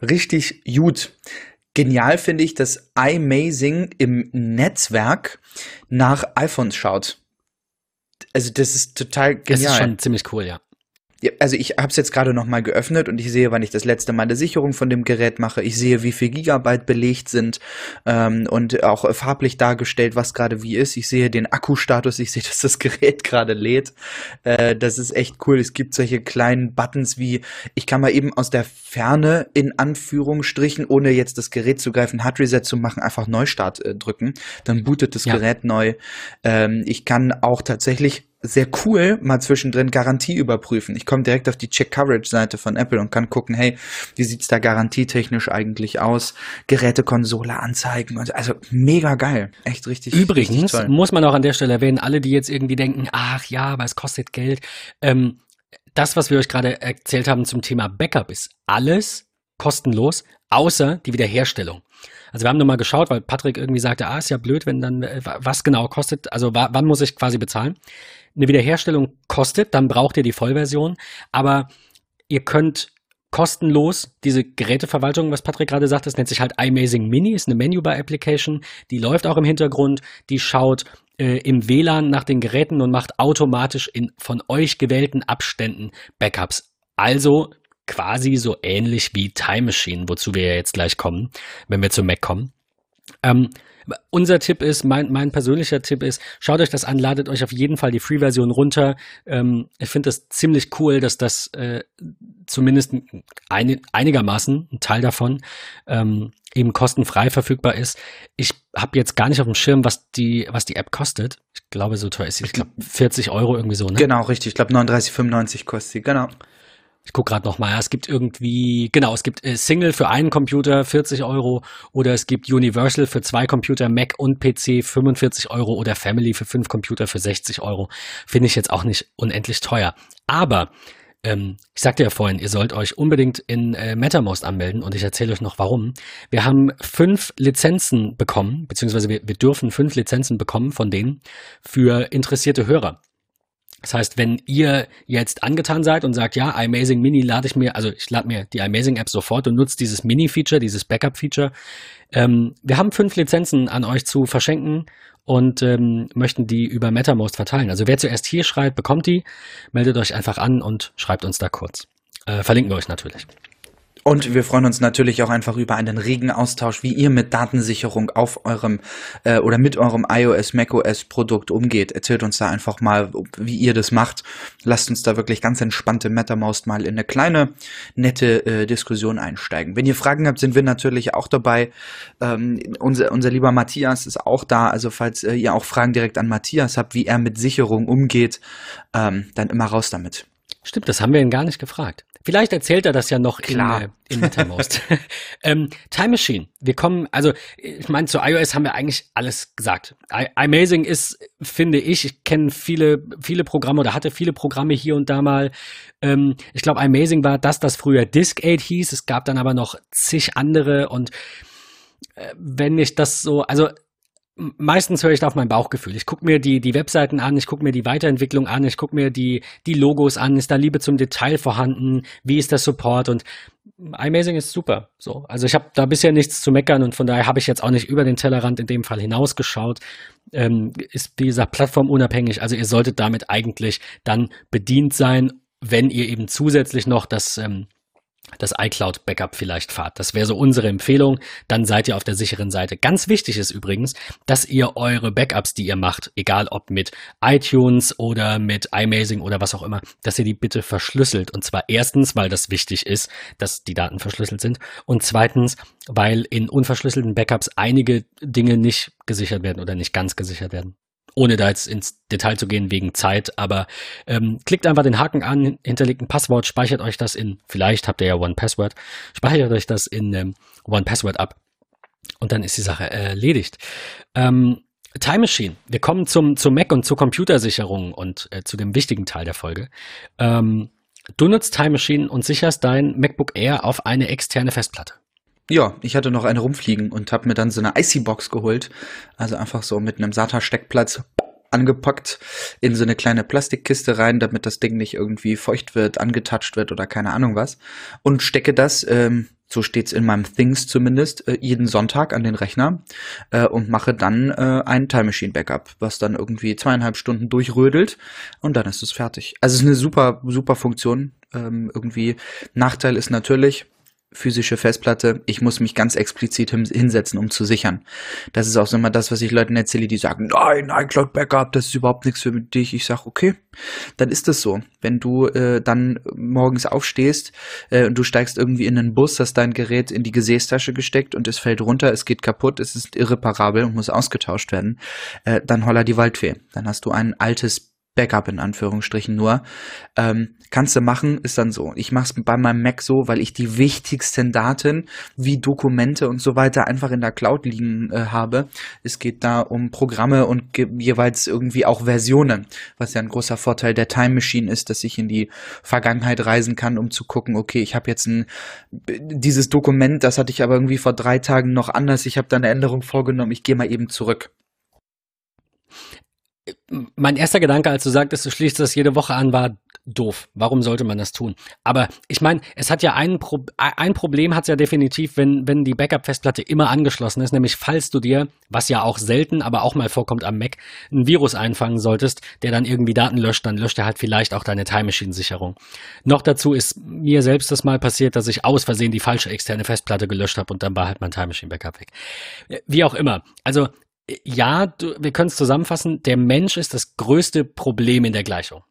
richtig gut. Genial finde ich, dass iMazing im Netzwerk nach iPhones schaut. Also das ist total genial. Das ist schon ziemlich cool, ja also ich habe es jetzt gerade noch mal geöffnet und ich sehe, wann ich das letzte Mal eine Sicherung von dem Gerät mache. Ich sehe, wie viel Gigabyte belegt sind ähm, und auch farblich dargestellt, was gerade wie ist. Ich sehe den Akkustatus, ich sehe, [LAUGHS] dass das Gerät gerade lädt. Äh, das ist echt cool. Es gibt solche kleinen Buttons wie, ich kann mal eben aus der Ferne in Anführungsstrichen, ohne jetzt das Gerät zu greifen, Hard Reset zu machen, einfach Neustart äh, drücken. Dann bootet das ja. Gerät neu. Ähm, ich kann auch tatsächlich sehr cool, mal zwischendrin Garantie überprüfen. Ich komme direkt auf die Check-Coverage-Seite von Apple und kann gucken, hey, wie sieht's da garantietechnisch eigentlich aus? Gerätekonsole anzeigen. Also mega geil. Echt richtig. Übrigens richtig muss man auch an der Stelle erwähnen, alle, die jetzt irgendwie denken, ach ja, aber es kostet Geld. Ähm, das, was wir euch gerade erzählt haben zum Thema Backup, ist alles kostenlos, außer die Wiederherstellung. Also wir haben nochmal geschaut, weil Patrick irgendwie sagte, ah, ist ja blöd, wenn dann, äh, was genau kostet, also wann muss ich quasi bezahlen? Eine Wiederherstellung kostet, dann braucht ihr die Vollversion, aber ihr könnt kostenlos diese Geräteverwaltung, was Patrick gerade sagt, das nennt sich halt iMazing Mini, ist eine Menubar-Application, die läuft auch im Hintergrund, die schaut äh, im WLAN nach den Geräten und macht automatisch in von euch gewählten Abständen Backups. Also quasi so ähnlich wie Time Machine, wozu wir ja jetzt gleich kommen, wenn wir zu Mac kommen. Ähm, unser Tipp ist, mein, mein persönlicher Tipp ist, schaut euch das an, ladet euch auf jeden Fall die Free-Version runter. Ähm, ich finde das ziemlich cool, dass das äh, zumindest ein, einigermaßen, ein Teil davon, ähm, eben kostenfrei verfügbar ist. Ich habe jetzt gar nicht auf dem Schirm, was die, was die App kostet. Ich glaube, so teuer ist sie. Ich glaube, 40 Euro irgendwie so, ne? Genau, richtig. Ich glaube, 39,95 kostet sie, genau. Ich gucke gerade nochmal, es gibt irgendwie, genau, es gibt äh, Single für einen Computer 40 Euro oder es gibt Universal für zwei Computer, Mac und PC 45 Euro oder Family für fünf Computer für 60 Euro. Finde ich jetzt auch nicht unendlich teuer. Aber ähm, ich sagte ja vorhin, ihr sollt euch unbedingt in äh, MetaMost anmelden und ich erzähle euch noch warum. Wir haben fünf Lizenzen bekommen, beziehungsweise wir, wir dürfen fünf Lizenzen bekommen von denen für interessierte Hörer. Das heißt, wenn ihr jetzt angetan seid und sagt, ja, iMazing Mini lade ich mir, also ich lade mir die iMazing App sofort und nutze dieses Mini-Feature, dieses Backup-Feature. Ähm, wir haben fünf Lizenzen an euch zu verschenken und ähm, möchten die über MetaMost verteilen. Also wer zuerst hier schreibt, bekommt die. Meldet euch einfach an und schreibt uns da kurz. Äh, verlinken wir euch natürlich. Und wir freuen uns natürlich auch einfach über einen regen Austausch, wie ihr mit Datensicherung auf eurem äh, oder mit eurem iOS, macOS Produkt umgeht. Erzählt uns da einfach mal, wie ihr das macht. Lasst uns da wirklich ganz entspannt im MetaMost mal in eine kleine, nette äh, Diskussion einsteigen. Wenn ihr Fragen habt, sind wir natürlich auch dabei. Ähm, unser, unser lieber Matthias ist auch da. Also falls äh, ihr auch Fragen direkt an Matthias habt, wie er mit Sicherung umgeht, ähm, dann immer raus damit. Stimmt, das haben wir ihn gar nicht gefragt. Vielleicht erzählt er das ja noch Klar. in, äh, in Mattermost. [LAUGHS] ähm, Time Machine. Wir kommen, also ich meine, zu iOS haben wir eigentlich alles gesagt. I Amazing ist, finde ich, ich kenne viele, viele Programme oder hatte viele Programme hier und da mal. Ähm, ich glaube, Amazing war das, das früher Disk 8 hieß. Es gab dann aber noch zig andere und äh, wenn ich das so, also meistens höre ich da auf mein Bauchgefühl. Ich gucke mir die, die Webseiten an, ich gucke mir die Weiterentwicklung an, ich gucke mir die, die Logos an, ist da Liebe zum Detail vorhanden, wie ist der Support und iMazing ist super. So, also ich habe da bisher nichts zu meckern und von daher habe ich jetzt auch nicht über den Tellerrand in dem Fall hinausgeschaut. Ähm, ist wie gesagt plattformunabhängig, also ihr solltet damit eigentlich dann bedient sein, wenn ihr eben zusätzlich noch das ähm, das iCloud-Backup vielleicht fahrt. Das wäre so unsere Empfehlung. Dann seid ihr auf der sicheren Seite. Ganz wichtig ist übrigens, dass ihr eure Backups, die ihr macht, egal ob mit iTunes oder mit iMazing oder was auch immer, dass ihr die bitte verschlüsselt. Und zwar erstens, weil das wichtig ist, dass die Daten verschlüsselt sind. Und zweitens, weil in unverschlüsselten Backups einige Dinge nicht gesichert werden oder nicht ganz gesichert werden ohne da jetzt ins Detail zu gehen wegen Zeit, aber ähm, klickt einfach den Haken an, hinterlegt ein Passwort, speichert euch das in, vielleicht habt ihr ja One Password, speichert euch das in ähm, One Password ab und dann ist die Sache erledigt. Ähm, Time Machine. Wir kommen zum, zum Mac und zur Computersicherung und äh, zu dem wichtigen Teil der Folge. Ähm, du nutzt Time Machine und sicherst dein MacBook Air auf eine externe Festplatte. Ja, ich hatte noch eine rumfliegen und habe mir dann so eine Icy-Box geholt. Also einfach so mit einem SATA-Steckplatz angepackt in so eine kleine Plastikkiste rein, damit das Ding nicht irgendwie feucht wird, angetatscht wird oder keine Ahnung was. Und stecke das, ähm, so steht's in meinem Things zumindest, äh, jeden Sonntag an den Rechner äh, und mache dann äh, ein Time Machine Backup, was dann irgendwie zweieinhalb Stunden durchrödelt und dann ist es fertig. Also es ist eine super, super Funktion. Ähm, irgendwie Nachteil ist natürlich, physische Festplatte, ich muss mich ganz explizit hinsetzen, um zu sichern. Das ist auch so immer das, was ich Leuten erzähle, die sagen, nein, iCloud Backup, das ist überhaupt nichts für dich. Ich sage, okay, dann ist das so. Wenn du äh, dann morgens aufstehst äh, und du steigst irgendwie in einen Bus, hast dein Gerät in die Gesäßtasche gesteckt und es fällt runter, es geht kaputt, es ist irreparabel und muss ausgetauscht werden, äh, dann holler die Waldfee. Dann hast du ein altes Backup in Anführungsstrichen nur. Ähm, kannst du machen, ist dann so. Ich mache es bei meinem Mac so, weil ich die wichtigsten Daten wie Dokumente und so weiter einfach in der Cloud liegen äh, habe. Es geht da um Programme und jeweils irgendwie auch Versionen, was ja ein großer Vorteil der Time Machine ist, dass ich in die Vergangenheit reisen kann, um zu gucken, okay, ich habe jetzt ein dieses Dokument, das hatte ich aber irgendwie vor drei Tagen noch anders. Ich habe da eine Änderung vorgenommen. Ich gehe mal eben zurück mein erster Gedanke, als du sagtest, du schließt das jede Woche an, war doof. Warum sollte man das tun? Aber ich meine, es hat ja ein, Pro ein Problem hat es ja definitiv, wenn, wenn die Backup-Festplatte immer angeschlossen ist, nämlich falls du dir, was ja auch selten, aber auch mal vorkommt am Mac, ein Virus einfangen solltest, der dann irgendwie Daten löscht, dann löscht er halt vielleicht auch deine Time Machine-Sicherung. Noch dazu ist mir selbst das mal passiert, dass ich aus Versehen die falsche externe Festplatte gelöscht habe und dann war halt mein Time Machine Backup weg. Wie auch immer. Also ja, du, wir können es zusammenfassen, der Mensch ist das größte Problem in der Gleichung.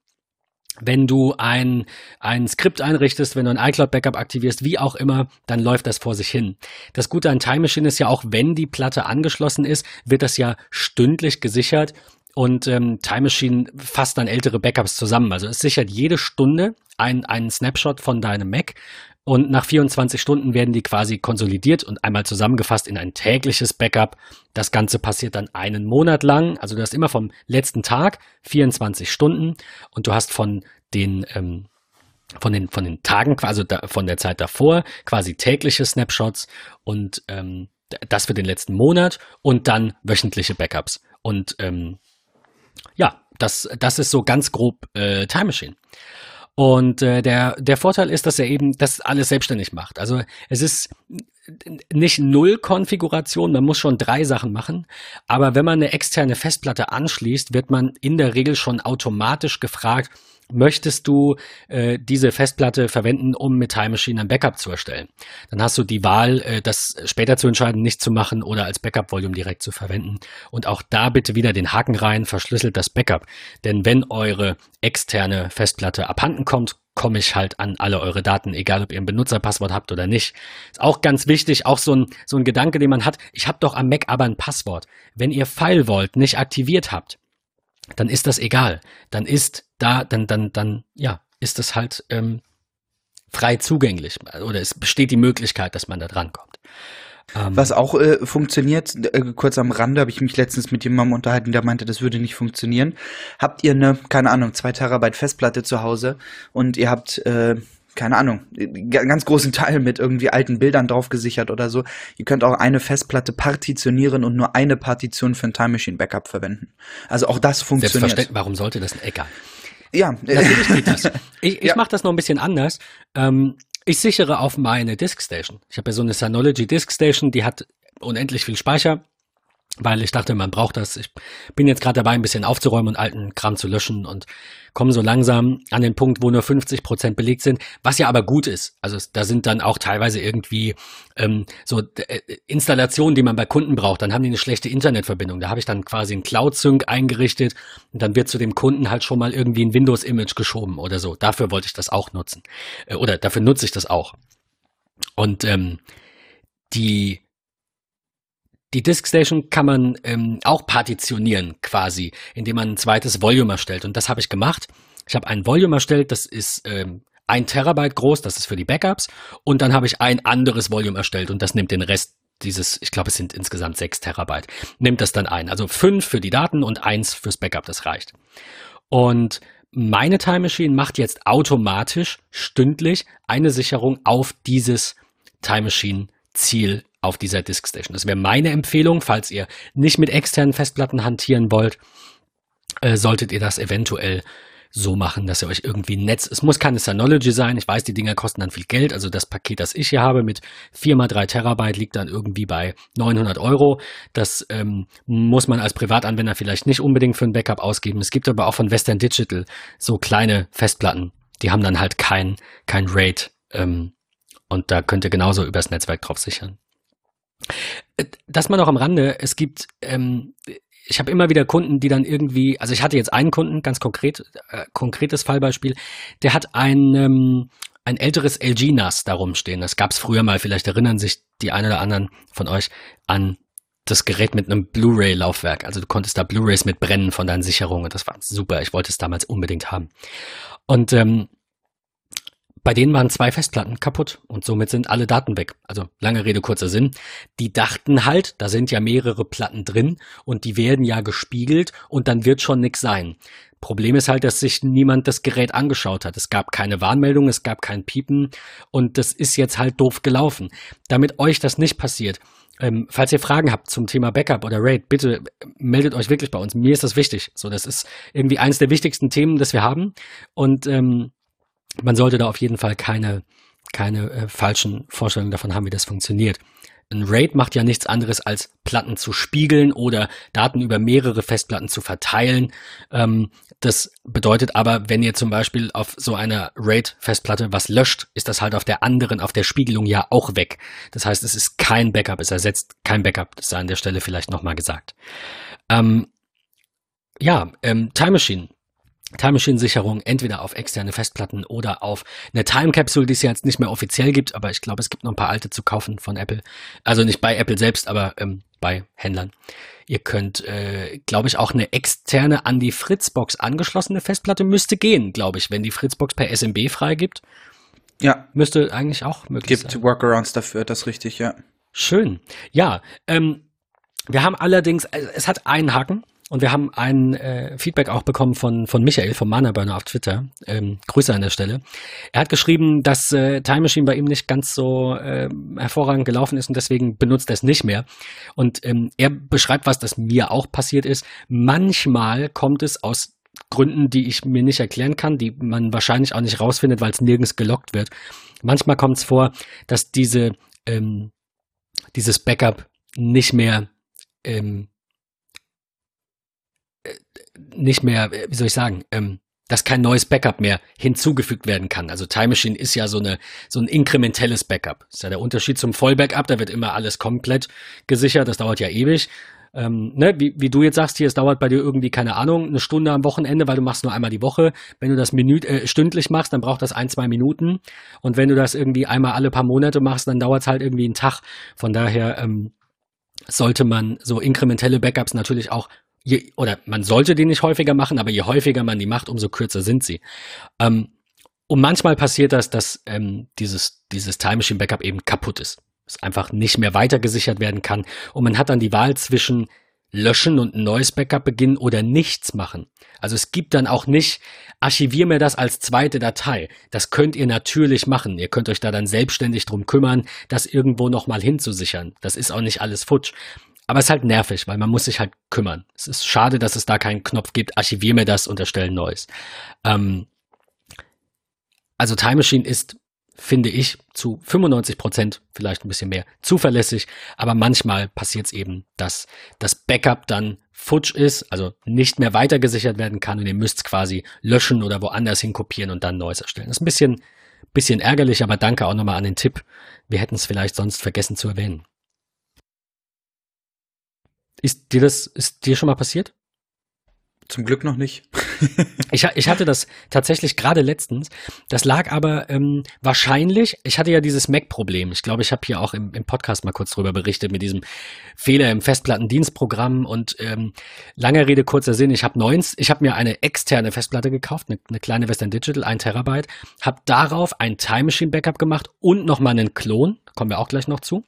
Wenn du ein, ein Skript einrichtest, wenn du ein iCloud-Backup aktivierst, wie auch immer, dann läuft das vor sich hin. Das Gute an Time Machine ist ja auch, wenn die Platte angeschlossen ist, wird das ja stündlich gesichert und ähm, Time Machine fasst dann ältere Backups zusammen. Also es sichert jede Stunde ein, einen Snapshot von deinem Mac und nach 24 Stunden werden die quasi konsolidiert und einmal zusammengefasst in ein tägliches Backup. Das Ganze passiert dann einen Monat lang. Also du hast immer vom letzten Tag 24 Stunden und du hast von den ähm, von den von den Tagen, also da, von der Zeit davor quasi tägliche Snapshots und ähm, das für den letzten Monat und dann wöchentliche Backups. Und ähm, ja, das, das ist so ganz grob äh, Time Machine. Und äh, der, der Vorteil ist, dass er eben das alles selbstständig macht. Also es ist nicht null Konfiguration, man muss schon drei Sachen machen. Aber wenn man eine externe Festplatte anschließt, wird man in der Regel schon automatisch gefragt, möchtest du äh, diese Festplatte verwenden, um mit Time Machine ein Backup zu erstellen. Dann hast du die Wahl, äh, das später zu entscheiden, nicht zu machen oder als Backup-Volume direkt zu verwenden. Und auch da bitte wieder den Haken rein, verschlüsselt das Backup. Denn wenn eure externe Festplatte abhanden kommt, komme ich halt an alle eure Daten, egal ob ihr ein Benutzerpasswort habt oder nicht. Ist auch ganz wichtig, auch so ein, so ein Gedanke, den man hat, ich habe doch am Mac aber ein Passwort. Wenn ihr Firewall nicht aktiviert habt, dann ist das egal. Dann ist da, dann, dann, dann, ja, ist es halt ähm, frei zugänglich oder es besteht die Möglichkeit, dass man da drankommt. Ähm, Was auch äh, funktioniert, äh, kurz am Rande habe ich mich letztens mit jemandem unterhalten, der meinte, das würde nicht funktionieren. Habt ihr eine, keine Ahnung, zwei Terabyte Festplatte zu Hause und ihr habt äh, keine Ahnung, ganz großen Teil mit irgendwie alten Bildern drauf gesichert oder so. Ihr könnt auch eine Festplatte partitionieren und nur eine Partition für ein Time Machine Backup verwenden. Also auch das funktioniert. Selbstverständlich, warum sollte das? Egal. Ja, natürlich geht das. [LAUGHS] Ich, ich ja. mache das noch ein bisschen anders. Ähm, ich sichere auf meine Disk Station. Ich habe ja so eine Synology Disk Station, die hat unendlich viel Speicher weil ich dachte, man braucht das. Ich bin jetzt gerade dabei, ein bisschen aufzuräumen und alten Kram zu löschen und komme so langsam an den Punkt, wo nur 50 Prozent belegt sind, was ja aber gut ist. Also da sind dann auch teilweise irgendwie ähm, so äh, Installationen, die man bei Kunden braucht. Dann haben die eine schlechte Internetverbindung. Da habe ich dann quasi ein Cloud-Sync eingerichtet und dann wird zu dem Kunden halt schon mal irgendwie ein Windows-Image geschoben oder so. Dafür wollte ich das auch nutzen. Äh, oder dafür nutze ich das auch. Und ähm, die die Diskstation kann man ähm, auch partitionieren quasi, indem man ein zweites Volume erstellt. Und das habe ich gemacht. Ich habe ein Volume erstellt, das ist ähm, ein Terabyte groß, das ist für die Backups. Und dann habe ich ein anderes Volume erstellt und das nimmt den Rest dieses, ich glaube, es sind insgesamt sechs Terabyte, nimmt das dann ein. Also fünf für die Daten und eins fürs Backup, das reicht. Und meine Time Machine macht jetzt automatisch stündlich eine Sicherung auf dieses Time Machine Ziel auf dieser Disk Station. Das wäre meine Empfehlung, falls ihr nicht mit externen Festplatten hantieren wollt, äh, solltet ihr das eventuell so machen, dass ihr euch irgendwie ein Netz, es muss keine Synology sein, ich weiß, die Dinger kosten dann viel Geld, also das Paket, das ich hier habe mit 4x3 Terabyte liegt dann irgendwie bei 900 Euro, das ähm, muss man als Privatanwender vielleicht nicht unbedingt für ein Backup ausgeben, es gibt aber auch von Western Digital so kleine Festplatten, die haben dann halt kein, kein RAID ähm, und da könnt ihr genauso übers Netzwerk drauf sichern. Das mal noch am Rande. Es gibt, ähm, ich habe immer wieder Kunden, die dann irgendwie, also ich hatte jetzt einen Kunden, ganz konkret, äh, konkretes Fallbeispiel, der hat ein, ähm, ein älteres LG NAS darum stehen. Das gab es früher mal, vielleicht erinnern sich die einen oder anderen von euch an das Gerät mit einem Blu-ray-Laufwerk. Also du konntest da Blu-rays mit brennen von deinen Sicherungen. Das war super. Ich wollte es damals unbedingt haben. Und ähm, bei denen waren zwei Festplatten kaputt und somit sind alle Daten weg. Also lange Rede, kurzer Sinn. Die dachten halt, da sind ja mehrere Platten drin und die werden ja gespiegelt und dann wird schon nix sein. Problem ist halt, dass sich niemand das Gerät angeschaut hat. Es gab keine Warnmeldung, es gab kein Piepen und das ist jetzt halt doof gelaufen. Damit euch das nicht passiert, ähm, falls ihr Fragen habt zum Thema Backup oder RAID, bitte meldet euch wirklich bei uns. Mir ist das wichtig. So, das ist irgendwie eines der wichtigsten Themen, das wir haben. Und ähm, man sollte da auf jeden Fall keine, keine äh, falschen Vorstellungen davon haben, wie das funktioniert. Ein RAID macht ja nichts anderes als Platten zu spiegeln oder Daten über mehrere Festplatten zu verteilen. Ähm, das bedeutet aber, wenn ihr zum Beispiel auf so einer RAID-Festplatte was löscht, ist das halt auf der anderen, auf der Spiegelung ja auch weg. Das heißt, es ist kein Backup, es ersetzt kein Backup. Das sei an der Stelle vielleicht nochmal gesagt. Ähm, ja, ähm, Time Machine Time Machine Sicherung entweder auf externe Festplatten oder auf eine Time Capsule, die es ja jetzt nicht mehr offiziell gibt, aber ich glaube, es gibt noch ein paar alte zu kaufen von Apple. Also nicht bei Apple selbst, aber ähm, bei Händlern. Ihr könnt, äh, glaube ich, auch eine externe an die Fritzbox angeschlossene Festplatte müsste gehen, glaube ich, wenn die Fritzbox per SMB freigibt. Ja. Müsste eigentlich auch möglich gibt sein. Gibt Workarounds dafür, das richtig, ja. Schön. Ja, ähm, wir haben allerdings, also es hat einen Haken. Und wir haben ein äh, Feedback auch bekommen von, von Michael vom Mana Burner auf Twitter. Ähm, Grüße an der Stelle. Er hat geschrieben, dass äh, Time Machine bei ihm nicht ganz so äh, hervorragend gelaufen ist und deswegen benutzt er es nicht mehr. Und ähm, er beschreibt was, das mir auch passiert ist. Manchmal kommt es aus Gründen, die ich mir nicht erklären kann, die man wahrscheinlich auch nicht rausfindet, weil es nirgends gelockt wird. Manchmal kommt es vor, dass diese ähm, dieses Backup nicht mehr ähm, nicht mehr, wie soll ich sagen, ähm, dass kein neues Backup mehr hinzugefügt werden kann. Also Time Machine ist ja so eine so ein inkrementelles Backup. Das ist ja der Unterschied zum Vollbackup. Da wird immer alles komplett gesichert. Das dauert ja ewig. Ähm, ne, wie, wie du jetzt sagst, hier, es dauert bei dir irgendwie, keine Ahnung, eine Stunde am Wochenende, weil du machst nur einmal die Woche. Wenn du das Minü äh, stündlich machst, dann braucht das ein, zwei Minuten. Und wenn du das irgendwie einmal alle paar Monate machst, dann dauert es halt irgendwie einen Tag. Von daher ähm, sollte man so inkrementelle Backups natürlich auch je, oder man sollte die nicht häufiger machen, aber je häufiger man die macht, umso kürzer sind sie. Ähm, und manchmal passiert das, dass ähm, dieses, dieses Time Machine Backup eben kaputt ist. Es einfach nicht mehr weiter gesichert werden kann. Und man hat dann die Wahl zwischen löschen und ein neues Backup beginnen oder nichts machen. Also es gibt dann auch nicht, archivier mir das als zweite Datei. Das könnt ihr natürlich machen. Ihr könnt euch da dann selbstständig drum kümmern, das irgendwo nochmal hinzusichern. Das ist auch nicht alles futsch. Aber es ist halt nervig, weil man muss sich halt kümmern. Es ist schade, dass es da keinen Knopf gibt, archivier mir das und erstellen Neues. Ähm, also Time Machine ist, finde ich, zu 95 Prozent, vielleicht ein bisschen mehr, zuverlässig. Aber manchmal passiert es eben, dass das Backup dann futsch ist, also nicht mehr weitergesichert werden kann und ihr müsst es quasi löschen oder woanders hin kopieren und dann Neues erstellen. Das ist ein bisschen, bisschen ärgerlich, aber danke auch nochmal an den Tipp. Wir hätten es vielleicht sonst vergessen zu erwähnen. Ist dir das, ist dir schon mal passiert? Zum Glück noch nicht. [LAUGHS] ich, ich hatte das tatsächlich gerade letztens. Das lag aber ähm, wahrscheinlich, ich hatte ja dieses Mac-Problem. Ich glaube, ich habe hier auch im, im Podcast mal kurz drüber berichtet mit diesem Fehler im Festplattendienstprogramm und ähm, langer Rede, kurzer Sinn. Ich habe neun, ich habe mir eine externe Festplatte gekauft, eine, eine kleine Western Digital, ein Terabyte, habe darauf ein Time Machine Backup gemacht und nochmal einen Klon, kommen wir auch gleich noch zu.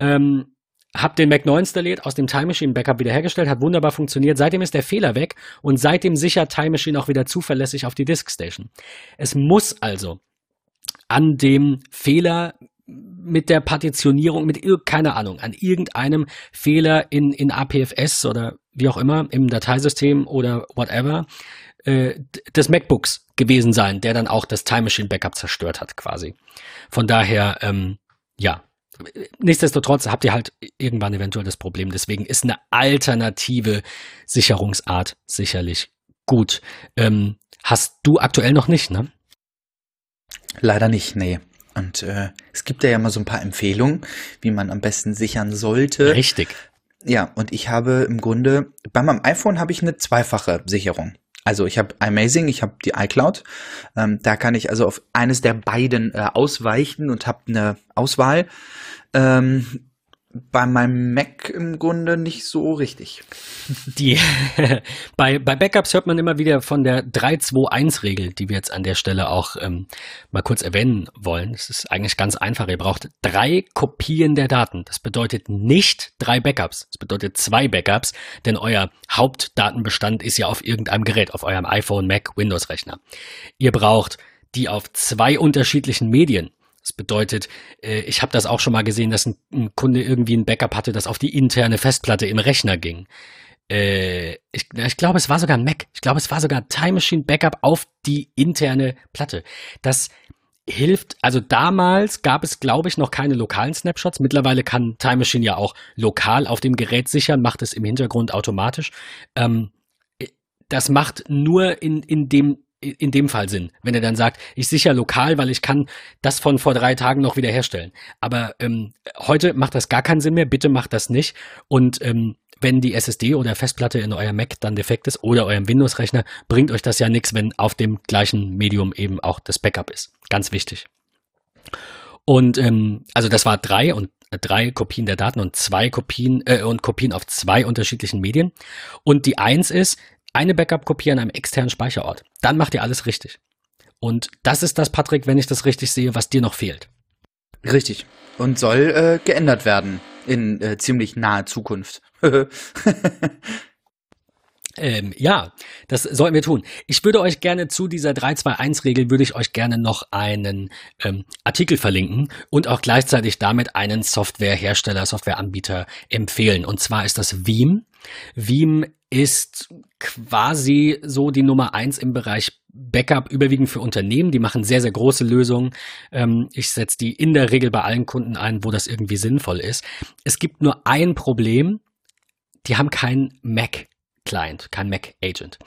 Ähm, hab den Mac neu installiert, aus dem Time Machine Backup wiederhergestellt, hat wunderbar funktioniert. Seitdem ist der Fehler weg und seitdem sichert Time Machine auch wieder zuverlässig auf die Disk Station. Es muss also an dem Fehler mit der Partitionierung, mit keine Ahnung, an irgendeinem Fehler in, in APFS oder wie auch immer im Dateisystem oder whatever äh, des MacBooks gewesen sein, der dann auch das Time Machine Backup zerstört hat quasi. Von daher, ähm, ja, nichtsdestotrotz habt ihr halt irgendwann eventuell das Problem. Deswegen ist eine alternative Sicherungsart sicherlich gut. Ähm, hast du aktuell noch nicht, ne? Leider nicht, nee. Und äh, es gibt ja immer so ein paar Empfehlungen, wie man am besten sichern sollte. Richtig. Ja, und ich habe im Grunde, bei meinem iPhone habe ich eine zweifache Sicherung. Also ich habe Amazing, ich habe die iCloud. Ähm, da kann ich also auf eines der beiden äh, ausweichen und habe eine Auswahl. Ähm, Bei meinem Mac im Grunde nicht so richtig. Die, [LAUGHS] bei, bei Backups hört man immer wieder von der 3-2-1-Regel, die wir jetzt an der Stelle auch ähm, mal kurz erwähnen wollen. Es ist eigentlich ganz einfach. Ihr braucht drei Kopien der Daten. Das bedeutet nicht drei Backups. Das bedeutet zwei Backups, denn euer Hauptdatenbestand ist ja auf irgendeinem Gerät, auf eurem iPhone, Mac, Windows-Rechner. Ihr braucht die auf zwei unterschiedlichen Medien. Das bedeutet, äh, ich habe das auch schon mal gesehen, dass ein, ein, Kunde irgendwie ein Backup hatte, das auf die interne Festplatte im Rechner ging. Äh, ich, ich glaube, es war sogar ein Mac. Ich glaube, es war sogar Time Machine Backup auf die interne Platte. Das hilft, also damals gab es, glaube ich, noch keine lokalen Snapshots. Mittlerweile kann Time Machine ja auch lokal auf dem Gerät sichern, macht es im Hintergrund automatisch. Ähm, das macht nur in, in dem in dem Fall Sinn, wenn er dann sagt, ich sicher lokal, weil ich kann das von vor drei Tagen noch wieder herstellen. Aber ähm, heute macht das gar keinen Sinn mehr, bitte macht das nicht. Und ähm, wenn die SSD oder Festplatte in eurem Mac dann defekt ist oder eurem Windows-Rechner, bringt euch das ja nichts, wenn auf dem gleichen Medium eben auch das Backup ist. Ganz wichtig. Und ähm, also das war drei und äh, drei Kopien der Daten und zwei Kopien äh, und Kopien auf zwei unterschiedlichen Medien. Und die eins ist, eine Backup-Kopie an einem externen Speicherort. Dann macht ihr alles richtig. Und das ist das, Patrick, wenn ich das richtig sehe, was dir noch fehlt. Richtig. Und soll äh, geändert werden in äh, ziemlich naher Zukunft. [LAUGHS] Ähm, ja, das sollten wir tun. Ich würde euch gerne zu dieser 321-Regel, würde ich euch gerne noch einen ähm, Artikel verlinken und auch gleichzeitig damit einen Softwarehersteller, Softwareanbieter empfehlen. Und zwar ist das Veeam. Veeam ist quasi so die Nummer eins im Bereich Backup, überwiegend für Unternehmen. Die machen sehr, sehr große Lösungen. Ähm, ich setze die in der Regel bei allen Kunden ein, wo das irgendwie sinnvoll ist. Es gibt nur ein Problem. Die haben kein Mac. Client, kein Mac Agent.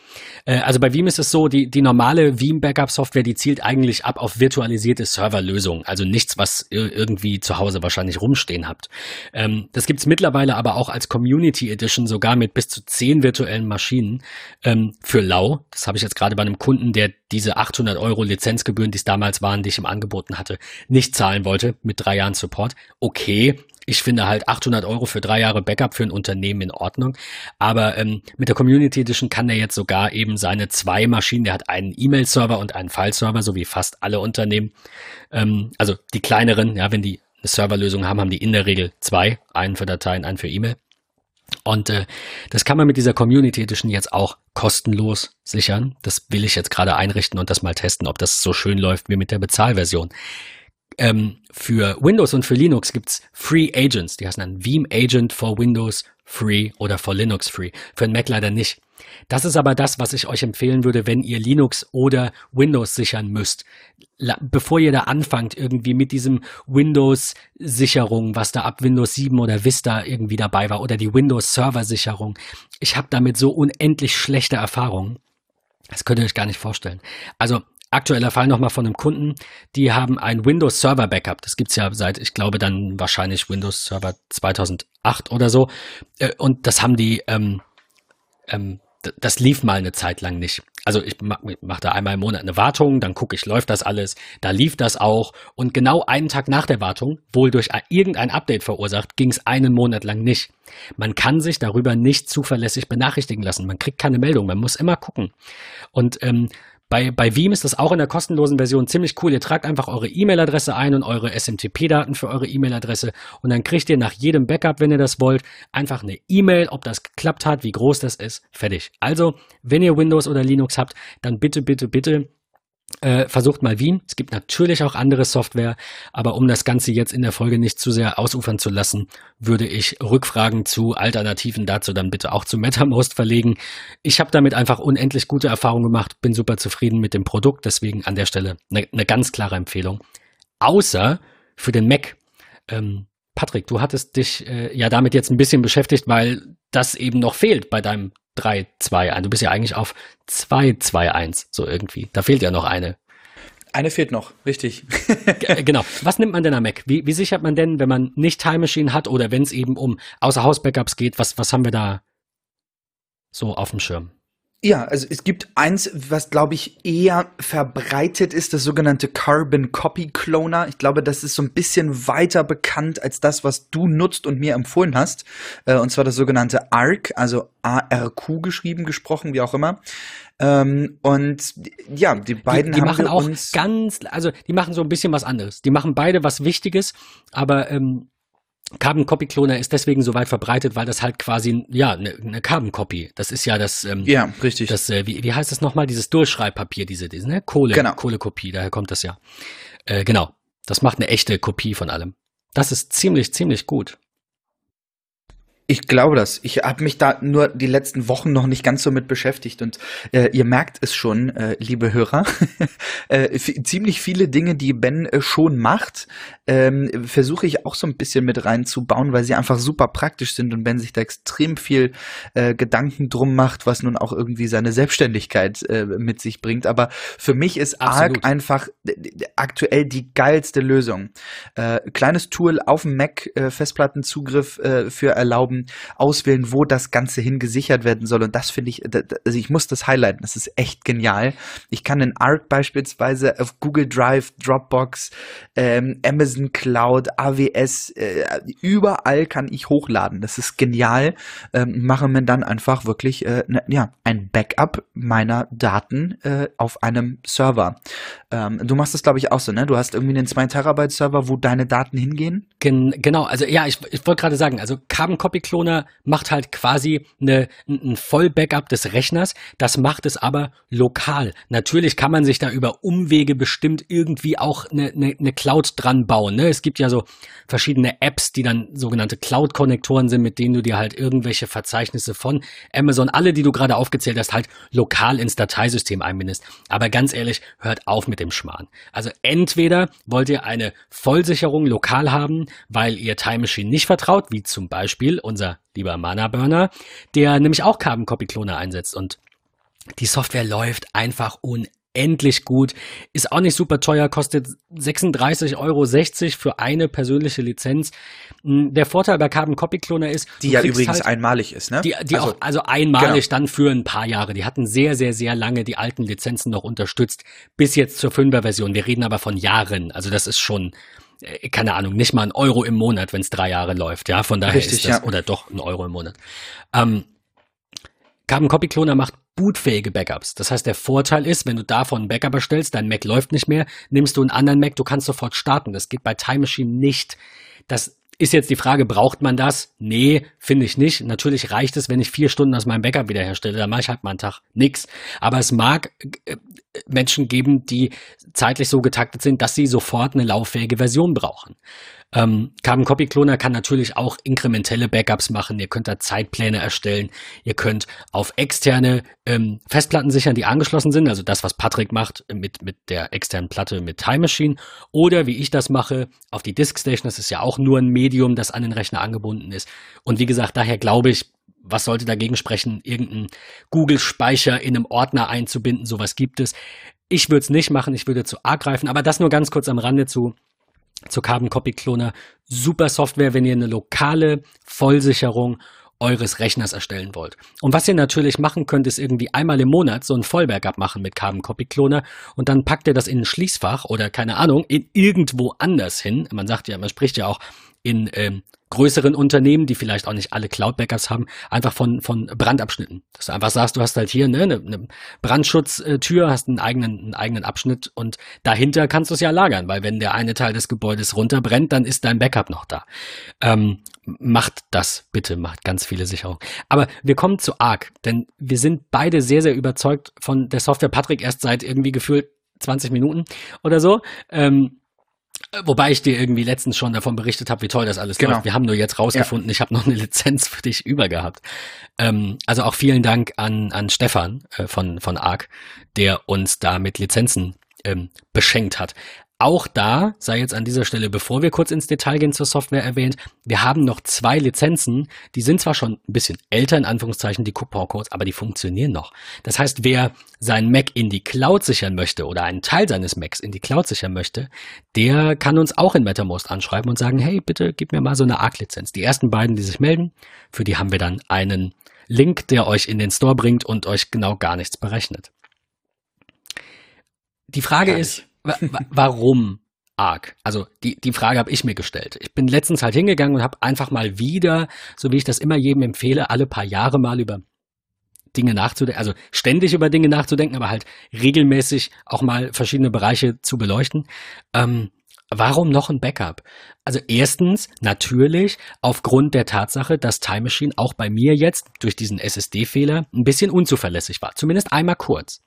Äh, also bei Veeam ist es so, die, die normale Veeam Backup Software, die zielt eigentlich ab auf virtualisierte Serverlösungen, also nichts, was ihr irgendwie zu Hause wahrscheinlich rumstehen habt. Ähm, das gibt's mittlerweile aber auch als Community Edition, sogar mit bis zu zehn virtuellen Maschinen ähm, für lau. Das habe ich jetzt gerade bei einem Kunden, der diese 800 Euro Lizenzgebühren, die es damals waren, die ich ihm angeboten hatte, nicht zahlen wollte mit drei Jahren Support. Okay, ich finde halt 800 Euro für drei Jahre Backup für ein Unternehmen in Ordnung. Aber ähm, mit der Community Edition kann er jetzt sogar eben seine zwei Maschinen, der hat einen E-Mail-Server und einen File-Server, so wie fast alle Unternehmen. Ähm, also die kleineren, ja, wenn die eine Serverlösung haben, haben die in der Regel zwei, einen für Dateien, einen für E-Mail. Und äh, das kann man mit dieser Community Edition jetzt auch kostenlos sichern. Das will ich jetzt gerade einrichten und das mal testen, ob das so schön läuft wie mit der Bezahlversion. Ähm, für Windows und für Linux gibt's Free Agents. Die heißen dann Veeam Agent for Windows Free oder for Linux Free. Für den Mac leider nicht. Das ist aber das, was ich euch empfehlen würde, wenn ihr Linux oder Windows sichern müsst. Bevor ihr da anfangt, irgendwie mit diesem Windows-Sicherung, was da ab Windows 7 oder Vista irgendwie dabei war, oder die Windows-Server-Sicherung. Ich habe damit so unendlich schlechte Erfahrungen. Das könnt ihr euch gar nicht vorstellen. Also aktueller Fall nochmal von einem Kunden, die haben ein Windows Server Backup. Das gibt's ja seit, ich glaube, dann wahrscheinlich Windows Server 2008 oder so. Äh, und das haben die, ähm, ähm, das lief mal eine Zeit lang nicht. Also ich mache mach da einmal im Monat eine Wartung, dann gucke ich, läuft das alles. Da lief das auch. Und genau einen Tag nach der Wartung, wohl durch irgendein Update verursacht, ging es einen Monat lang nicht. Man kann sich darüber nicht zuverlässig benachrichtigen lassen. Man kriegt keine Meldung. Man muss immer gucken. Und ähm, bei, bei Veeam ist das auch in der kostenlosen Version ziemlich cool. Ihr tragt einfach eure E-Mail-Adresse ein und eure SMTP-Daten für eure E-Mail-Adresse und dann kriegt ihr nach jedem Backup, wenn ihr das wollt, einfach eine E-Mail, ob das geklappt hat, wie groß das ist, fertig. Also, wenn ihr Windows oder Linux habt, dann bitte, bitte, bitte äh, versucht mal Wien. Es gibt natürlich auch andere Software, aber um das Ganze jetzt in der Folge nicht zu sehr ausufern zu lassen, würde ich Rückfragen zu Alternativen dazu dann bitte auch zu MetaMost verlegen. Ich habe damit einfach unendlich gute Erfahrungen gemacht, bin super zufrieden mit dem Produkt, deswegen an der Stelle eine ne ganz klare Empfehlung. Außer für den Mac. Ähm, Patrick, du hattest dich äh, ja damit jetzt ein bisschen beschäftigt, weil das eben noch fehlt bei deinem 3, 2, 1. Du bist ja eigentlich auf 2, 2, 1, so irgendwie. Da fehlt ja noch eine. Eine fehlt noch, richtig. Äh, genau. Was nimmt man denn am Mac? Wie, wie sichert man denn, wenn man nicht Time Machine hat oder wenn es eben um Außerhaus-Backups geht? Was, was haben wir da so auf dem Schirm? Ja, also es gibt eins, was glaube ich eher verbreitet ist, das sogenannte Carbon Copy Cloner. Ich glaube, das ist so ein bisschen weiter bekannt als das, was du nutzt und mir empfohlen hast. Äh, und zwar das sogenannte ARC, also ARQ geschrieben, gesprochen, wie auch immer. Ähm, und ja, die beiden die, die haben machen auch ganz, also die machen so ein bisschen was anderes. Die machen beide was Wichtiges, aber ähm, Carbon Copy Cloner ist deswegen so weit verbreitet, weil das halt quasi, ja, eine ne Carbon Copy. Das ist ja das, ähm, ja, richtig. Das, äh, wie, wie heißt das nochmal? Dieses Durchschreibpapier, diese, diese ne? Kohle, Genau. Kohlekopie, daher kommt das ja. Äh, genau. Das macht eine echte Kopie von allem. Das ist ziemlich, ziemlich gut. Ich glaube das. Ich habe mich da nur die letzten Wochen noch nicht ganz so mit beschäftigt und äh, ihr merkt es schon, äh, liebe Hörer, [LAUGHS] äh, ziemlich viele Dinge, die Ben äh, schon macht, ähm, versuche ich auch so ein bisschen mit reinzubauen, weil sie einfach super praktisch sind und Ben sich da extrem viel äh, Gedanken drum macht, was nun auch irgendwie seine Selbstständigkeit äh, mit sich bringt. Aber für mich ist Absolut. Arc einfach aktuell die geilste Lösung. Kleines Tool auf dem Mac, Festplattenzugriff für erlauben, auswählen, wo das Ganze hin gesichert werden soll. Und das finde ich, also ich muss das highlighten, das ist echt genial. Ich kann in Arc beispielsweise auf Google Drive, Dropbox, ähm, Amazon Cloud, AWS, äh, überall kann ich hochladen. Das ist genial. Ähm, mache mir dann einfach wirklich äh, ne, ja, ein Backup meiner Daten äh, auf einem Server. Ähm, du machst das, glaube ich, auch so, ne? Du hast irgendwie einen 2 Terabyte Server, wo deine Daten hingehen. Gen genau, also ja, ich, ich wollte gerade sagen, also Carbon Copy Cloner macht halt quasi eine, ein Vollbackup des Rechners, das macht es aber lokal. Natürlich kann man sich da über Umwege bestimmt irgendwie auch eine, eine, eine Cloud dran bauen. Ne? Es gibt ja so verschiedene Apps, die dann sogenannte Cloud-Konnektoren sind, mit denen du dir halt irgendwelche Verzeichnisse von Amazon, alle, die du gerade aufgezählt hast, halt lokal ins Dateisystem einbindest. Aber ganz ehrlich, hört auf mit dem Schmarrn. Also entweder wollt ihr eine Vollsicherung lokal haben, weil ihr Time Machine nicht vertraut, wie zum Beispiel unser lieber Mana Burner, der nämlich auch Carbon Copy Cloner einsetzt und die Software läuft einfach unendlich gut, ist auch nicht super teuer, kostet 36,60 Euro für eine persönliche Lizenz. Mm, Der Vorteil bei Carbon Copy Cloner ist, Die ja übrigens halt, einmalig ist, ne? die, die also, auch, also einmalig genau. dann für ein paar Jahre. Die hatten sehr, sehr, sehr lange die alten Lizenzen noch unterstützt, bis jetzt zur 5er-Version. Wir reden aber von Jahren. Also das ist schon, keine Ahnung, nicht mal ein Euro im Monat, wenn es drei Jahre läuft. Ja, von daher Richtig, ist das, ja. oder doch ein Euro im Monat. Ähm, Carbon Copy Cloner macht bootfähige Backups. Das heißt, der Vorteil ist, wenn du davon einen Backup erstellst, dein Mac läuft nicht mehr, nimmst du einen anderen Mac, du kannst sofort starten. Das geht bei Time Machine nicht. Das ist jetzt die Frage, braucht man das? Nee, finde ich nicht. Natürlich reicht es, wenn ich vier Stunden aus meinem Backup wiederherstelle. Dann mache ich halt mal einen Tag nix. Aber es mag äh, Menschen geben, die zeitlich so getaktet sind, dass sie sofort eine lauffähige Version brauchen. Ähm, Carbon Copy Cloner kann natürlich auch inkrementelle Backups machen. Ihr könnt da Zeitpläne erstellen. Ihr könnt auf externe ähm, Festplatten sichern, die angeschlossen sind. Also das, was Patrick macht mit, mit der externen Platte mit Time Machine. Oder wie ich das mache, auf die Disk Station. Das ist ja auch nur ein Medium, das an den Rechner angebunden ist. Und wie gesagt, daher glaube ich, was sollte dagegen sprechen, irgendeinen Google-Speicher in einem Ordner einzubinden? Sowas gibt es. Ich würde es nicht machen, ich würde zu arg greifen, aber das nur ganz kurz am Rande zu, zu Carbon Copy Cloner. Super Software, wenn ihr eine lokale Vollsicherung eures Rechners erstellen wollt. Und was ihr natürlich machen könnt, ist irgendwie einmal im Monat so ein Vollbackup machen mit Carbon Copy Cloner und dann packt ihr das in ein Schließfach oder keine Ahnung, in irgendwo anders hin. Man sagt ja, man spricht ja auch in ähm, größeren Unternehmen, die vielleicht auch nicht alle Cloud-Backups haben, einfach von, von Brandabschnitten. Dass du einfach sagst, du hast halt hier ne, eine, eine Brandschutztür, hast einen eigenen, einen eigenen Abschnitt und dahinter kannst du es ja lagern, weil wenn der eine Teil des Gebäudes runterbrennt, dann ist dein Backup noch da. Ähm, macht das bitte, macht ganz viele Sicherungen. Aber wir kommen zu ARC, denn wir sind beide sehr, sehr überzeugt von der Software. Patrick erst seit irgendwie gefühlt 20 Minuten oder so. Ähm, Wobei ich dir irgendwie letztens schon davon berichtet habe, wie toll das alles Genau. läuft. Wir haben nur jetzt rausgefunden, ich habe noch eine [LAUGHS] Lizenz für dich über gehabt. Ähm, also auch vielen Dank an, an Stefan äh, von, von ARC, der uns da mit Lizenzen ähm, beschenkt hat. Auch da sei jetzt an dieser Stelle, bevor wir kurz ins Detail gehen zur Software erwähnt, wir haben noch zwei Lizenzen, die sind zwar schon ein bisschen älter, in Anführungszeichen, die Coupon-Codes, aber die funktionieren noch. Das heißt, wer sein Mac in die Cloud sichern möchte oder einen Teil seines Macs in die Cloud sichern möchte, der kann uns auch in MetaMost anschreiben und sagen, hey, bitte gib mir mal so eine ARC-Lizenz. Die ersten beiden, die sich melden, für die haben wir dann einen Link, der euch in den Store bringt und euch genau gar nichts berechnet. Die Frage ist, warum arg? Also die, die Frage habe ich mir gestellt. Ich bin letztens halt hingegangen und habe einfach mal wieder, so wie ich das immer jedem empfehle, alle paar Jahre mal über Dinge nachzudenken, also ständig über Dinge nachzudenken, aber halt regelmäßig auch mal verschiedene Bereiche zu beleuchten. Ähm, warum noch ein Backup? Also erstens natürlich aufgrund der Tatsache, dass Time Machine auch bei mir jetzt durch diesen SSD-Fehler ein bisschen unzuverlässig war. Zumindest einmal kurz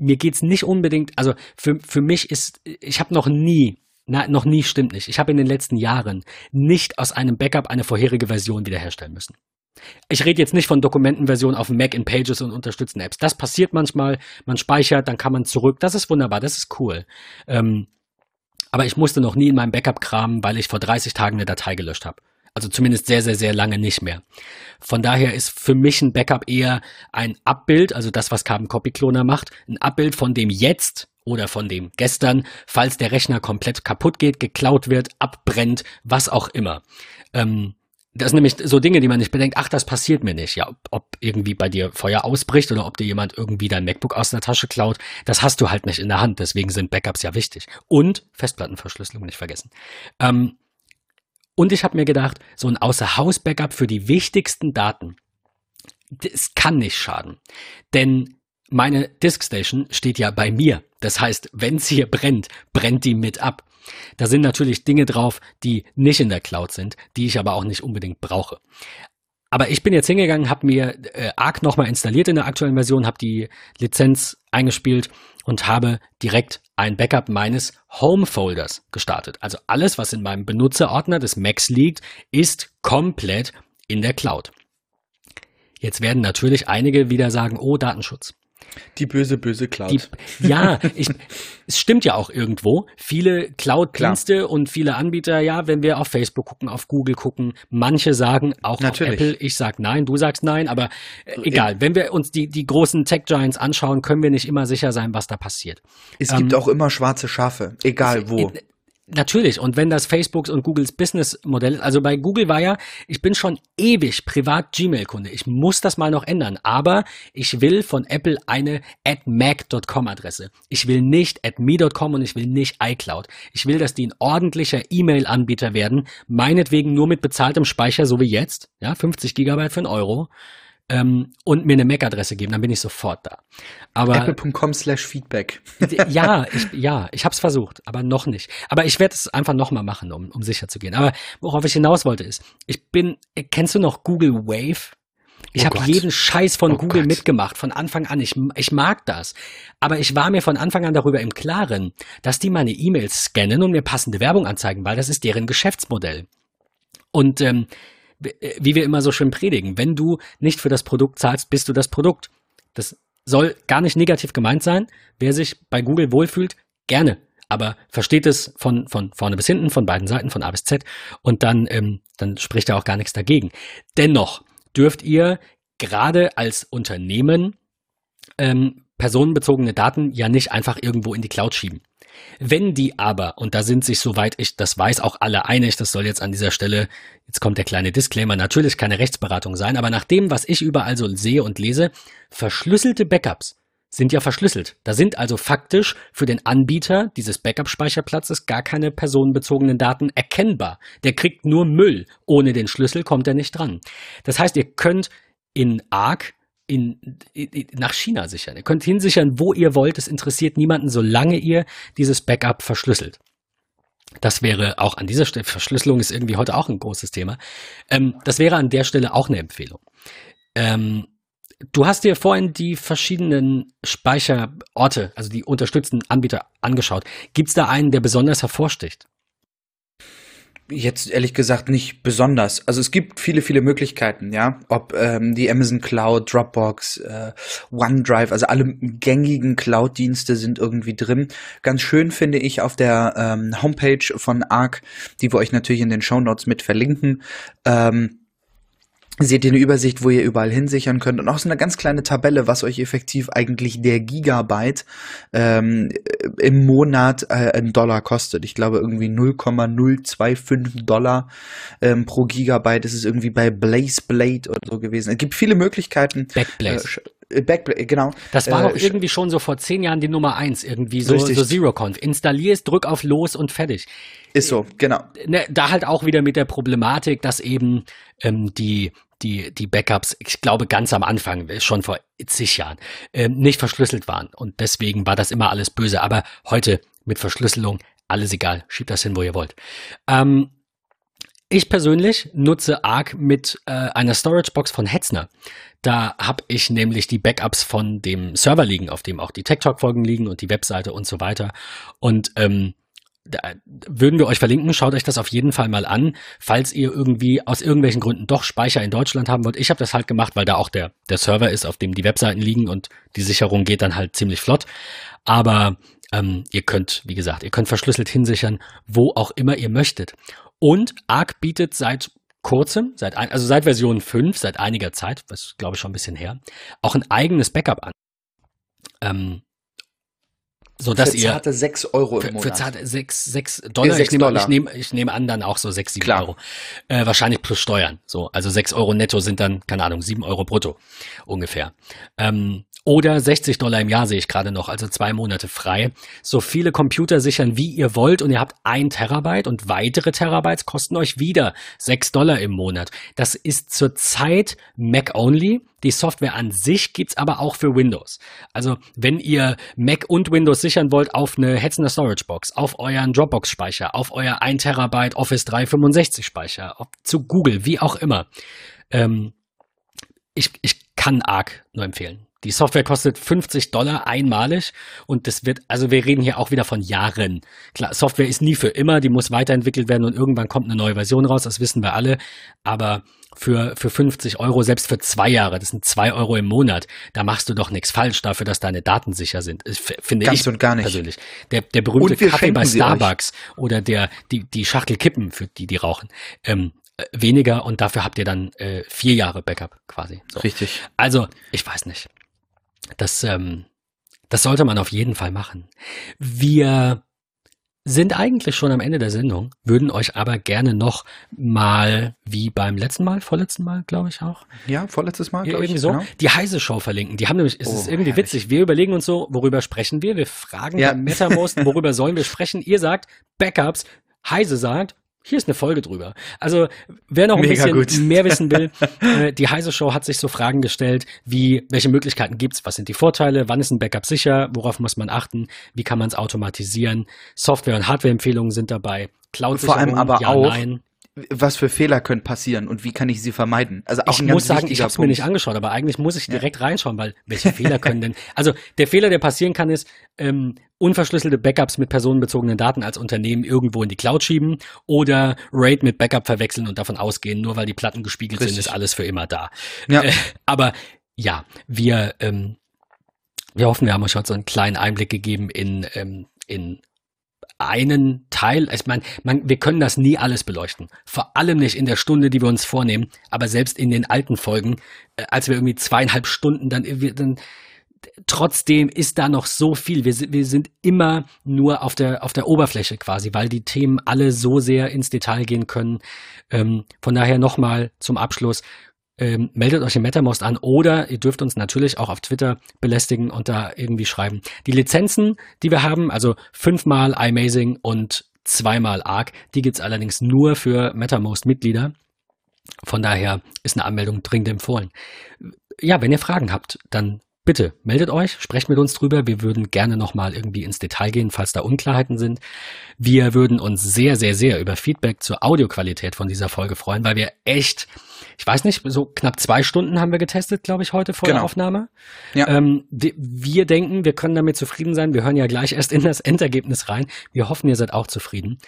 mir geht's nicht unbedingt, also für, für mich ist, ich habe noch nie, na, noch nie stimmt nicht, ich habe in den letzten Jahren nicht aus einem Backup eine vorherige Version wiederherstellen müssen. Ich rede jetzt nicht von Dokumentenversionen auf Mac in Pages und unterstützten Apps. Das passiert manchmal, man speichert, dann kann man zurück. Das ist wunderbar, das ist cool. Ähm, aber ich musste noch nie in meinem Backup kramen, weil ich vor 30 Tagen eine Datei gelöscht habe. Also zumindest sehr, sehr, sehr lange nicht mehr. Von daher ist für mich ein Backup eher ein Abbild, also das, was Carbon Copy Cloner macht, ein Abbild von dem jetzt oder von dem gestern, falls der Rechner komplett kaputt geht, geklaut wird, abbrennt, was auch immer. Ähm, das sind nämlich so Dinge, die man nicht bedenkt, ach, das passiert mir nicht. Ja, ob, ob irgendwie bei dir Feuer ausbricht oder ob dir jemand irgendwie dein MacBook aus der Tasche klaut, das hast du halt nicht in der Hand. Deswegen sind Backups ja wichtig. Und Festplattenverschlüsselung nicht vergessen. Ähm, und ich habe mir gedacht, so ein Außer-Haus-Backup für die wichtigsten Daten, das kann nicht schaden. Denn meine Diskstation steht ja bei mir. Das heißt, wenn es hier brennt, brennt die mit ab. Da sind natürlich Dinge drauf, die nicht in der Cloud sind, die ich aber auch nicht unbedingt brauche. Aber ich bin jetzt hingegangen, habe mir äh, Arc nochmal installiert in der aktuellen Version, habe die Lizenz eingespielt und habe direkt ein Backup meines Home-Folders gestartet. Also alles, was in meinem Benutzerordner des Macs liegt, ist komplett in der Cloud. Jetzt werden natürlich einige wieder sagen, oh, Datenschutz. Die böse, böse Cloud. Die, ja, ich, es stimmt ja auch irgendwo. Viele Cloud-Dienste und viele Anbieter, ja, wenn wir auf Facebook gucken, auf Google gucken, manche sagen auch Natürlich. auf Apple, ich sag nein, du sagst nein, aber äh, egal. Wenn wir uns die, die großen Tech-Giants anschauen, können wir nicht immer sicher sein, was da passiert. Es ähm, gibt auch immer schwarze Schafe, egal wo. Natürlich. Und wenn das Facebooks und Googles Businessmodell ist, also bei Google war ja, ich bin schon ewig privat Gmail-Kunde. Ich muss das mal noch ändern. Aber ich will von Apple eine at mac.com Adresse. Ich will nicht at me.com und ich will nicht iCloud. Ich will, dass die ein ordentlicher E-Mail-Anbieter werden. Meinetwegen nur mit bezahltem Speicher, so wie jetzt. Ja, 50 Gigabyte für einen Euro ähm, und mir eine MAC-Adresse geben, dann bin ich sofort da. Aber apple.com slash Feedback. [LAUGHS] ja, ich, ja, ich habe es versucht, aber noch nicht. Aber ich werde es einfach nochmal machen, um, um sicher zu gehen. Aber worauf ich hinaus wollte ist, ich bin, kennst du noch Google Wave? Ich oh habe jeden Scheiß von oh Google Gott. mitgemacht, von Anfang an. Ich, ich mag das. Aber ich war mir von Anfang an darüber im Klaren, dass die meine E-Mails scannen und mir passende Werbung anzeigen, weil das ist deren Geschäftsmodell. Und ähm, äh, wie wir immer so schön predigen, wenn du nicht für das Produkt zahlst, bist du das Produkt. Das soll gar nicht negativ gemeint sein. Wer sich bei Google wohlfühlt, gerne. Aber versteht es von, von vorne bis hinten, von beiden Seiten, von A bis Z. Und dann, ähm, dann spricht da auch gar nichts dagegen. Dennoch dürft ihr gerade als Unternehmen ähm, personenbezogene Daten ja nicht einfach irgendwo in die Cloud schieben. Wenn die aber, und da sind sich, soweit ich das weiß, auch alle einig, das soll jetzt an dieser Stelle, jetzt kommt der kleine Disclaimer, natürlich keine Rechtsberatung sein, aber nach dem, was ich überall so sehe und lese, verschlüsselte Backups sind ja verschlüsselt. Da sind also faktisch für den Anbieter dieses Backup-Speicherplatzes gar keine personenbezogenen Daten erkennbar. Der kriegt nur Müll. Ohne den Schlüssel kommt er nicht dran. Das heißt, ihr könnt in ARC in, in, nach China sichern. Ihr könnt hinsichern, wo ihr wollt. Es interessiert niemanden, solange ihr dieses Backup verschlüsselt. Das wäre auch an dieser Stelle, Verschlüsselung ist irgendwie heute auch ein großes Thema. Ähm, das wäre an der Stelle auch eine Empfehlung. Ähm, du hast dir vorhin die verschiedenen Speicherorte, also die unterstützten Anbieter angeschaut. Gibt es da einen, der besonders hervorsticht? Jetzt ehrlich gesagt nicht besonders. Also es gibt viele, viele Möglichkeiten, ja. Ob ähm, die Amazon Cloud, Dropbox, äh, OneDrive, also alle gängigen Cloud-Dienste sind irgendwie drin. Ganz schön finde ich auf der ähm, Homepage von Arc, die wir euch natürlich in den Show Notes mit verlinken. Ähm, seht ihr eine Übersicht, wo ihr überall hinsichern könnt und auch so eine ganz kleine Tabelle, was euch effektiv eigentlich der Gigabyte ähm, im Monat äh, in Dollar kostet. Ich glaube irgendwie 0,025 Dollar ähm, pro Gigabyte ist es irgendwie bei Blaze Blade oder so gewesen. Es gibt viele Möglichkeiten. Backblaze. Äh, Backblaze, genau. Das war äh, doch irgendwie schon so vor zehn Jahren die Nummer eins, irgendwie so, so ZeroConf. Installierst, drück auf Los und fertig. Ist so, genau. Ne, da halt auch wieder mit der Problematik, dass eben ähm, die die, die Backups, ich glaube ganz am Anfang, schon vor zig Jahren, äh, nicht verschlüsselt waren. Und deswegen war das immer alles böse. Aber heute mit Verschlüsselung, alles egal, schiebt das hin, wo ihr wollt. Ähm, ich persönlich nutze Arc mit äh, einer Storagebox von Hetzner. Da habe ich nämlich die Backups von dem Server liegen, auf dem auch die Tech Talk Folgen liegen und die Webseite und so weiter. Und ähm, da würden wir euch verlinken. Schaut euch das auf jeden Fall mal an, falls ihr irgendwie aus irgendwelchen Gründen doch Speicher in Deutschland haben wollt. Ich habe das halt gemacht, weil da auch der, der Server ist, auf dem die Webseiten liegen und die Sicherung geht dann halt ziemlich flott. Aber ähm, ihr könnt, wie gesagt, ihr könnt verschlüsselt hinsichern, wo auch immer ihr möchtet. Und Arc bietet seit kurzem, seit ein, also seit Version 5, seit einiger Zeit, was glaube ich schon ein bisschen her, auch ein eigenes Backup an. Ähm, so dass für ihr zarte 6 Euro im Monat. Für zarte 6, 6 Dollar. 6 ich, nehme, Dollar. Ich, nehme, ich nehme an, dann auch so 6, 7 Klar. Euro. Äh, wahrscheinlich plus Steuern. So, also 6 Euro netto sind dann, keine Ahnung, 7 Euro brutto ungefähr. Ähm, oder 60 Dollar im Jahr sehe ich gerade noch, also zwei Monate frei. So viele Computer sichern, wie ihr wollt und ihr habt ein Terabyte und weitere Terabytes kosten euch wieder 6 Dollar im Monat. Das ist zurzeit Mac-only. Die Software an sich gibt's aber auch für Windows. Also wenn ihr Mac und Windows sichern wollt auf eine Hetzner Storage Box, auf euren Dropbox-Speicher, auf euer 1 Terabyte Office 365 Speicher, zu Google, wie auch immer. Ähm, ich, ich kann ARC nur empfehlen. Die Software kostet 50 Dollar einmalig und das wird, also wir reden hier auch wieder von Jahren. Klar, Software ist nie für immer, die muss weiterentwickelt werden und irgendwann kommt eine neue Version raus, das wissen wir alle. Aber für, für 50 Euro, selbst für zwei Jahre, das sind zwei Euro im Monat, da machst du doch nichts falsch dafür, dass deine Daten sicher sind. Finde Ganz ich und gar nicht. persönlich. Der, der berühmte Kaffee bei Starbucks oder der, die, die Schachtel Kippen, für die, die rauchen. Ähm, weniger und dafür habt ihr dann äh, vier Jahre Backup quasi. So. Richtig. Also, ich weiß nicht. Das, ähm, das sollte man auf jeden Fall machen. Wir sind eigentlich schon am Ende der Sendung, würden euch aber gerne noch mal, wie beim letzten Mal, vorletzten Mal, glaube ich auch. Ja, vorletztes Mal, glaube ich. so, genau. die Heise Show verlinken. Die haben nämlich, es oh, ist irgendwie herrlich. witzig. Wir überlegen uns so, worüber sprechen wir? Wir fragen ja. MetaMost, worüber sollen wir sprechen? Ihr sagt Backups. Heise sagt, hier ist eine Folge drüber. Also, wer noch ein Mega bisschen gut. mehr wissen will, [LAUGHS] äh, die Heise Show hat sich so Fragen gestellt, wie, welche Möglichkeiten gibt's? Was sind die Vorteile? Wann ist ein Backup sicher? Worauf muss man achten? Wie kann man es automatisieren? Software- und Hardware-Empfehlungen sind dabei. Cloud-Sicherung, Vor allem aber ja, auch, nein was für Fehler können passieren und wie kann ich sie vermeiden? Also auch ich muss sagen, ich habe es mir nicht angeschaut, aber eigentlich muss ich direkt ja. reinschauen, weil welche Fehler können denn? [LAUGHS] Also der Fehler, der passieren kann, ist ähm, unverschlüsselte Backups mit personenbezogenen Daten als Unternehmen irgendwo in die Cloud schieben oder RAID mit Backup verwechseln und davon ausgehen, nur weil die Platten gespiegelt Richtig. sind, ist alles für immer da. Ja. Äh, aber ja, wir ähm, wir hoffen, wir haben euch heute so einen kleinen Einblick gegeben in ähm, in einen Teil, ich meine, man, wir können das nie alles beleuchten. Vor allem nicht in der Stunde, die wir uns vornehmen, aber selbst in den alten Folgen, äh, als wir irgendwie zweieinhalb Stunden dann, wir, dann trotzdem ist da noch so viel. Wir, wir sind immer nur auf der, auf der Oberfläche quasi, weil die Themen alle so sehr ins Detail gehen können. Ähm, von daher nochmal zum Abschluss ähm, meldet euch im MetaMost an oder ihr dürft uns natürlich auch auf Twitter belästigen und da irgendwie schreiben. Die Lizenzen, die wir haben, also fünfmal iMazing und zweimal Arc, die gibt's allerdings nur für MetaMost-Mitglieder. Von daher ist eine Anmeldung dringend empfohlen. Ja, wenn ihr Fragen habt, dann bitte meldet euch, sprecht mit uns drüber. Wir würden gerne nochmal irgendwie ins Detail gehen, falls da Unklarheiten sind. Wir würden uns sehr, sehr, sehr über Feedback zur Audioqualität von dieser Folge freuen, weil wir echt, ich weiß nicht, so knapp zwei Stunden haben wir getestet, glaube ich, heute vor genau. der Aufnahme. Ja. Ähm, wir denken, wir können damit zufrieden sein. Wir hören ja gleich erst in das Endergebnis rein. Wir hoffen, ihr seid auch zufrieden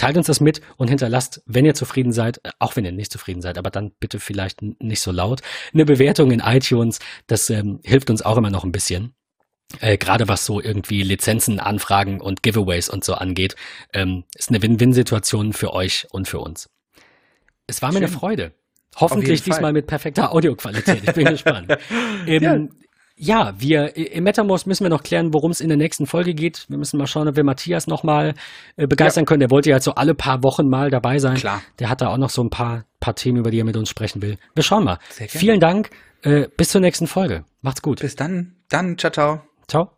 teilt uns das mit und hinterlasst, wenn ihr zufrieden seid, äh, auch wenn ihr nicht zufrieden seid, aber dann bitte vielleicht nicht so laut, eine Bewertung in iTunes. Das ähm, hilft uns auch immer noch ein bisschen. Äh, Gerade was so irgendwie Lizenzen, Anfragen und Giveaways und so angeht, ähm, ist eine Win-Win-Situation für euch und für uns. Es war mir Schön. eine Freude. Hoffentlich diesmal mit perfekter Audioqualität. Ich bin [LAUGHS] gespannt. Ähm, ja. Ja, wir im MetaMost müssen wir noch klären, worum es in der nächsten Folge geht. Wir müssen mal schauen, ob wir Matthias noch mal äh, begeistern ja. können. Der wollte ja so alle paar Wochen mal dabei sein. Klar. Der hat da auch noch so ein paar, paar Themen, über die er mit uns sprechen will. Wir schauen mal. Vielen Dank. Äh, bis zur nächsten Folge. Macht's gut. Bis dann. Dann. Ciao, ciao. Ciao.